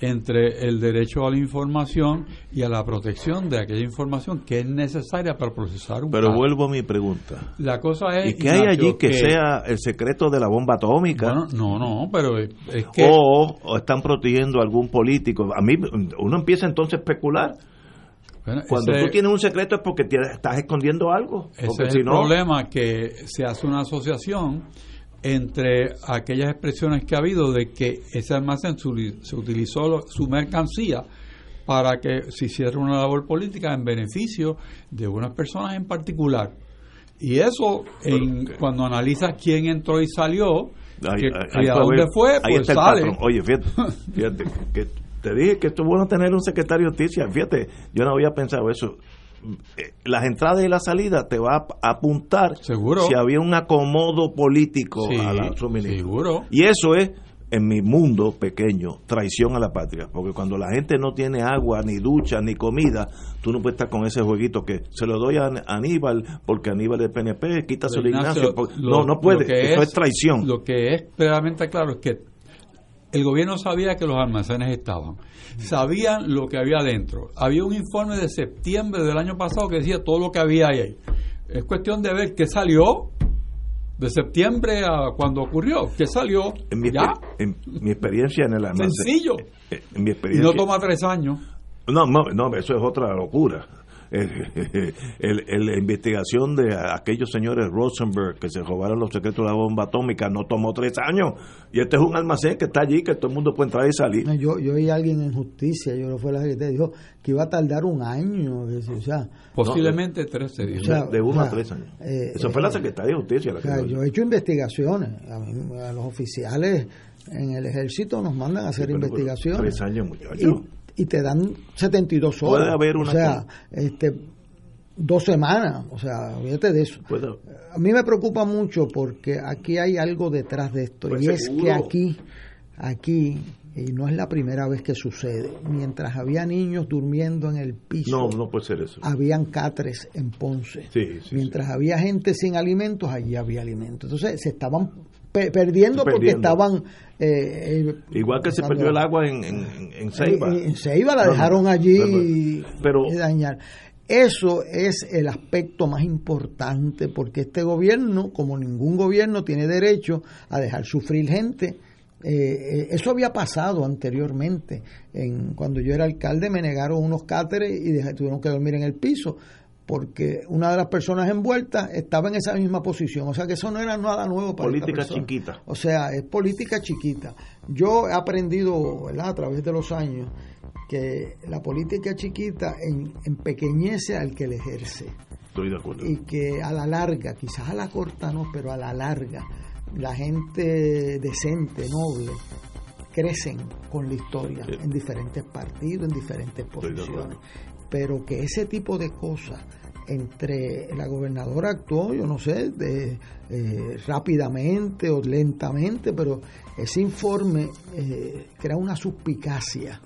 B: entre el derecho a la información y a la protección de aquella información que es necesaria para procesar un
A: Pero
B: caso.
A: vuelvo a mi pregunta.
B: La cosa es
A: ¿Y qué hay
B: Ignacio,
A: allí que, sea el secreto de la bomba atómica?
B: Bueno, no, no, pero es, es que
A: o, o están protegiendo a algún político. A mí, uno empieza entonces a especular.
B: bueno,
A: Cuando
B: ese-
A: tú tienes un secreto es porque tienes- estás escondiendo algo.
B: Ese
A: Porque
B: es
A: si
B: el
A: no,
B: problema, que se hace una asociación entre aquellas expresiones que ha habido de que ese almacén su- se utilizó su mercancía para que se hiciera una labor política en beneficio de unas personas en particular. Y eso, en, cuando analizas quién entró y salió,
A: Ahí-
B: que-
A: ahí-
B: y a dónde
A: ver,
B: fue,
A: ahí
B: pues
A: está el
B: sale.
A: patrón. Oye, fíjate, fíjate que te dije que esto es bueno tener un secretario de justicia. Fíjate, yo no había pensado eso. Eh, Las entradas y las salidas te va a apuntar
B: Seguro.
A: si había un acomodo político
B: Sí,
A: a la suministro.
B: seguro.
A: Y eso es, en mi mundo pequeño, traición a la patria. Porque cuando la gente no tiene agua, ni ducha, ni comida, tú no puedes estar con ese jueguito que se lo doy a Aníbal porque Aníbal es PNP, quítaselo a
B: Ignacio,
A: Ignacio. porque-
B: lo-
A: no, no puede. Eso es, traición.
B: Lo que es plenamente claro es que el gobierno sabía que los almacenes estaban, sabían lo que había dentro. Había un informe de septiembre del año pasado que decía todo lo que había ahí. Es cuestión de ver qué salió de septiembre a cuando ocurrió, qué salió.
A: En mi,
B: ya,
A: en mi experiencia en el almacén.
B: sencillo.
A: En mi
B: Y no toma tres años.
A: No, no, no, eso es otra locura. la investigación de aquellos señores Rosenberg que se robaron los secretos de la bomba atómica no tomó tres años. Y este es un almacén que está allí, que todo el mundo puede entrar y salir.
C: yo, yo oí a alguien en justicia, yo no fue la secretaria, dijo que iba a tardar un año. O sea,
B: Posiblemente tres
A: de, uno a tres años. Eh, Eso fue la secretaria de justicia.
C: yo he hecho investigaciones. A, los oficiales en el ejército nos mandan a hacer investigaciones.
A: Tres años, muchachos
C: y te dan 72 horas.
A: Puede haber una.
C: O sea, este, dos semanas, o sea, olvídate de eso. A mí me preocupa mucho porque aquí hay algo detrás de esto pues y es que aquí, aquí, y no es la primera vez que sucede, mientras había niños durmiendo en el piso,
A: no, no puede ser eso.
C: habían catres en Ponce.
A: Sí,
C: mientras había gente sin alimentos, allí había alimentos. Entonces se estaban perdiendo, porque estaban... Eh,
A: eh, Igual que se perdió el agua en, en, en Ceiba.
C: En, Ceiba la dejaron allí pero, y dañar. Eso es el aspecto más importante porque este gobierno, como ningún gobierno, tiene derecho a dejar sufrir gente. Eh, eso había pasado anteriormente. En, cuando yo era alcalde me negaron unos cáteres y tuvieron que dormir en el piso porque una de las personas envueltas estaba en esa misma posición. O sea que eso no era nada nuevo para
A: Política chiquita.
C: O sea, es política chiquita. Yo he aprendido ¿verdad? a través de los años que la política chiquita en, empequeñece al que le ejerce.
A: Estoy de acuerdo.
C: Y que a la larga, quizás a la corta no, pero a la larga, la gente decente, noble, crecen con la historia en diferentes partidos, en diferentes posiciones. Pero que ese tipo de cosas entre la gobernadora actuó, yo no sé, de, eh, rápidamente o lentamente, pero ese informe eh, crea una suspicacia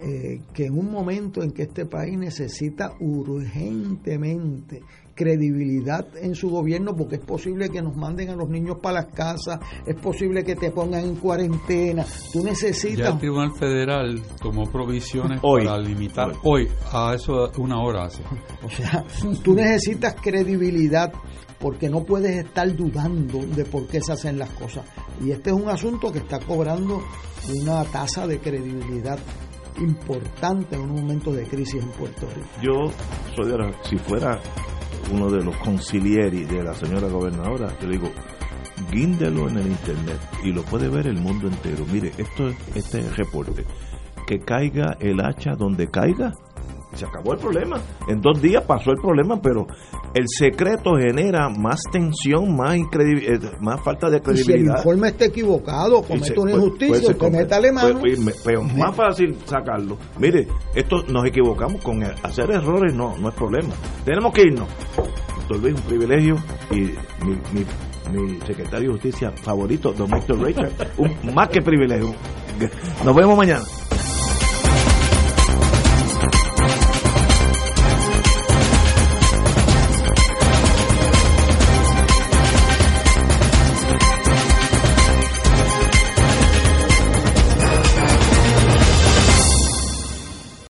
C: eh, que en un momento en que este país necesita urgentemente credibilidad en su gobierno porque es posible que nos manden a los niños para las casas, es posible que te pongan en cuarentena. Tú necesitas... Ya
B: el Tribunal Federal tomó provisiones para limitar hoy. a eso una hora hace.
C: O sea, tú necesitas credibilidad porque no puedes estar dudando de por qué se hacen las cosas. Y este es un asunto que está cobrando una tasa de credibilidad importante en un momento de crisis en Puerto Rico.
A: Yo soy de si fuera uno de los concilieri de la señora gobernadora, yo digo, guíndelo en el internet y lo puede ver el mundo entero. Mire, esto este reporte, que caiga el hacha donde caiga, se acabó el problema. En dos días pasó el problema, pero el secreto genera más tensión, más eh, más falta de credibilidad. si el
C: informe está equivocado, comete una injusticia, comete alemán.
A: Pero más fácil sacarlo. Mire, esto nos equivocamos con hacer errores, no, no es problema. Tenemos que irnos. Doctor Luis, un privilegio y mi, mi, secretario de justicia favorito, don Víctor Richard, un más que privilegio. Nos vemos mañana.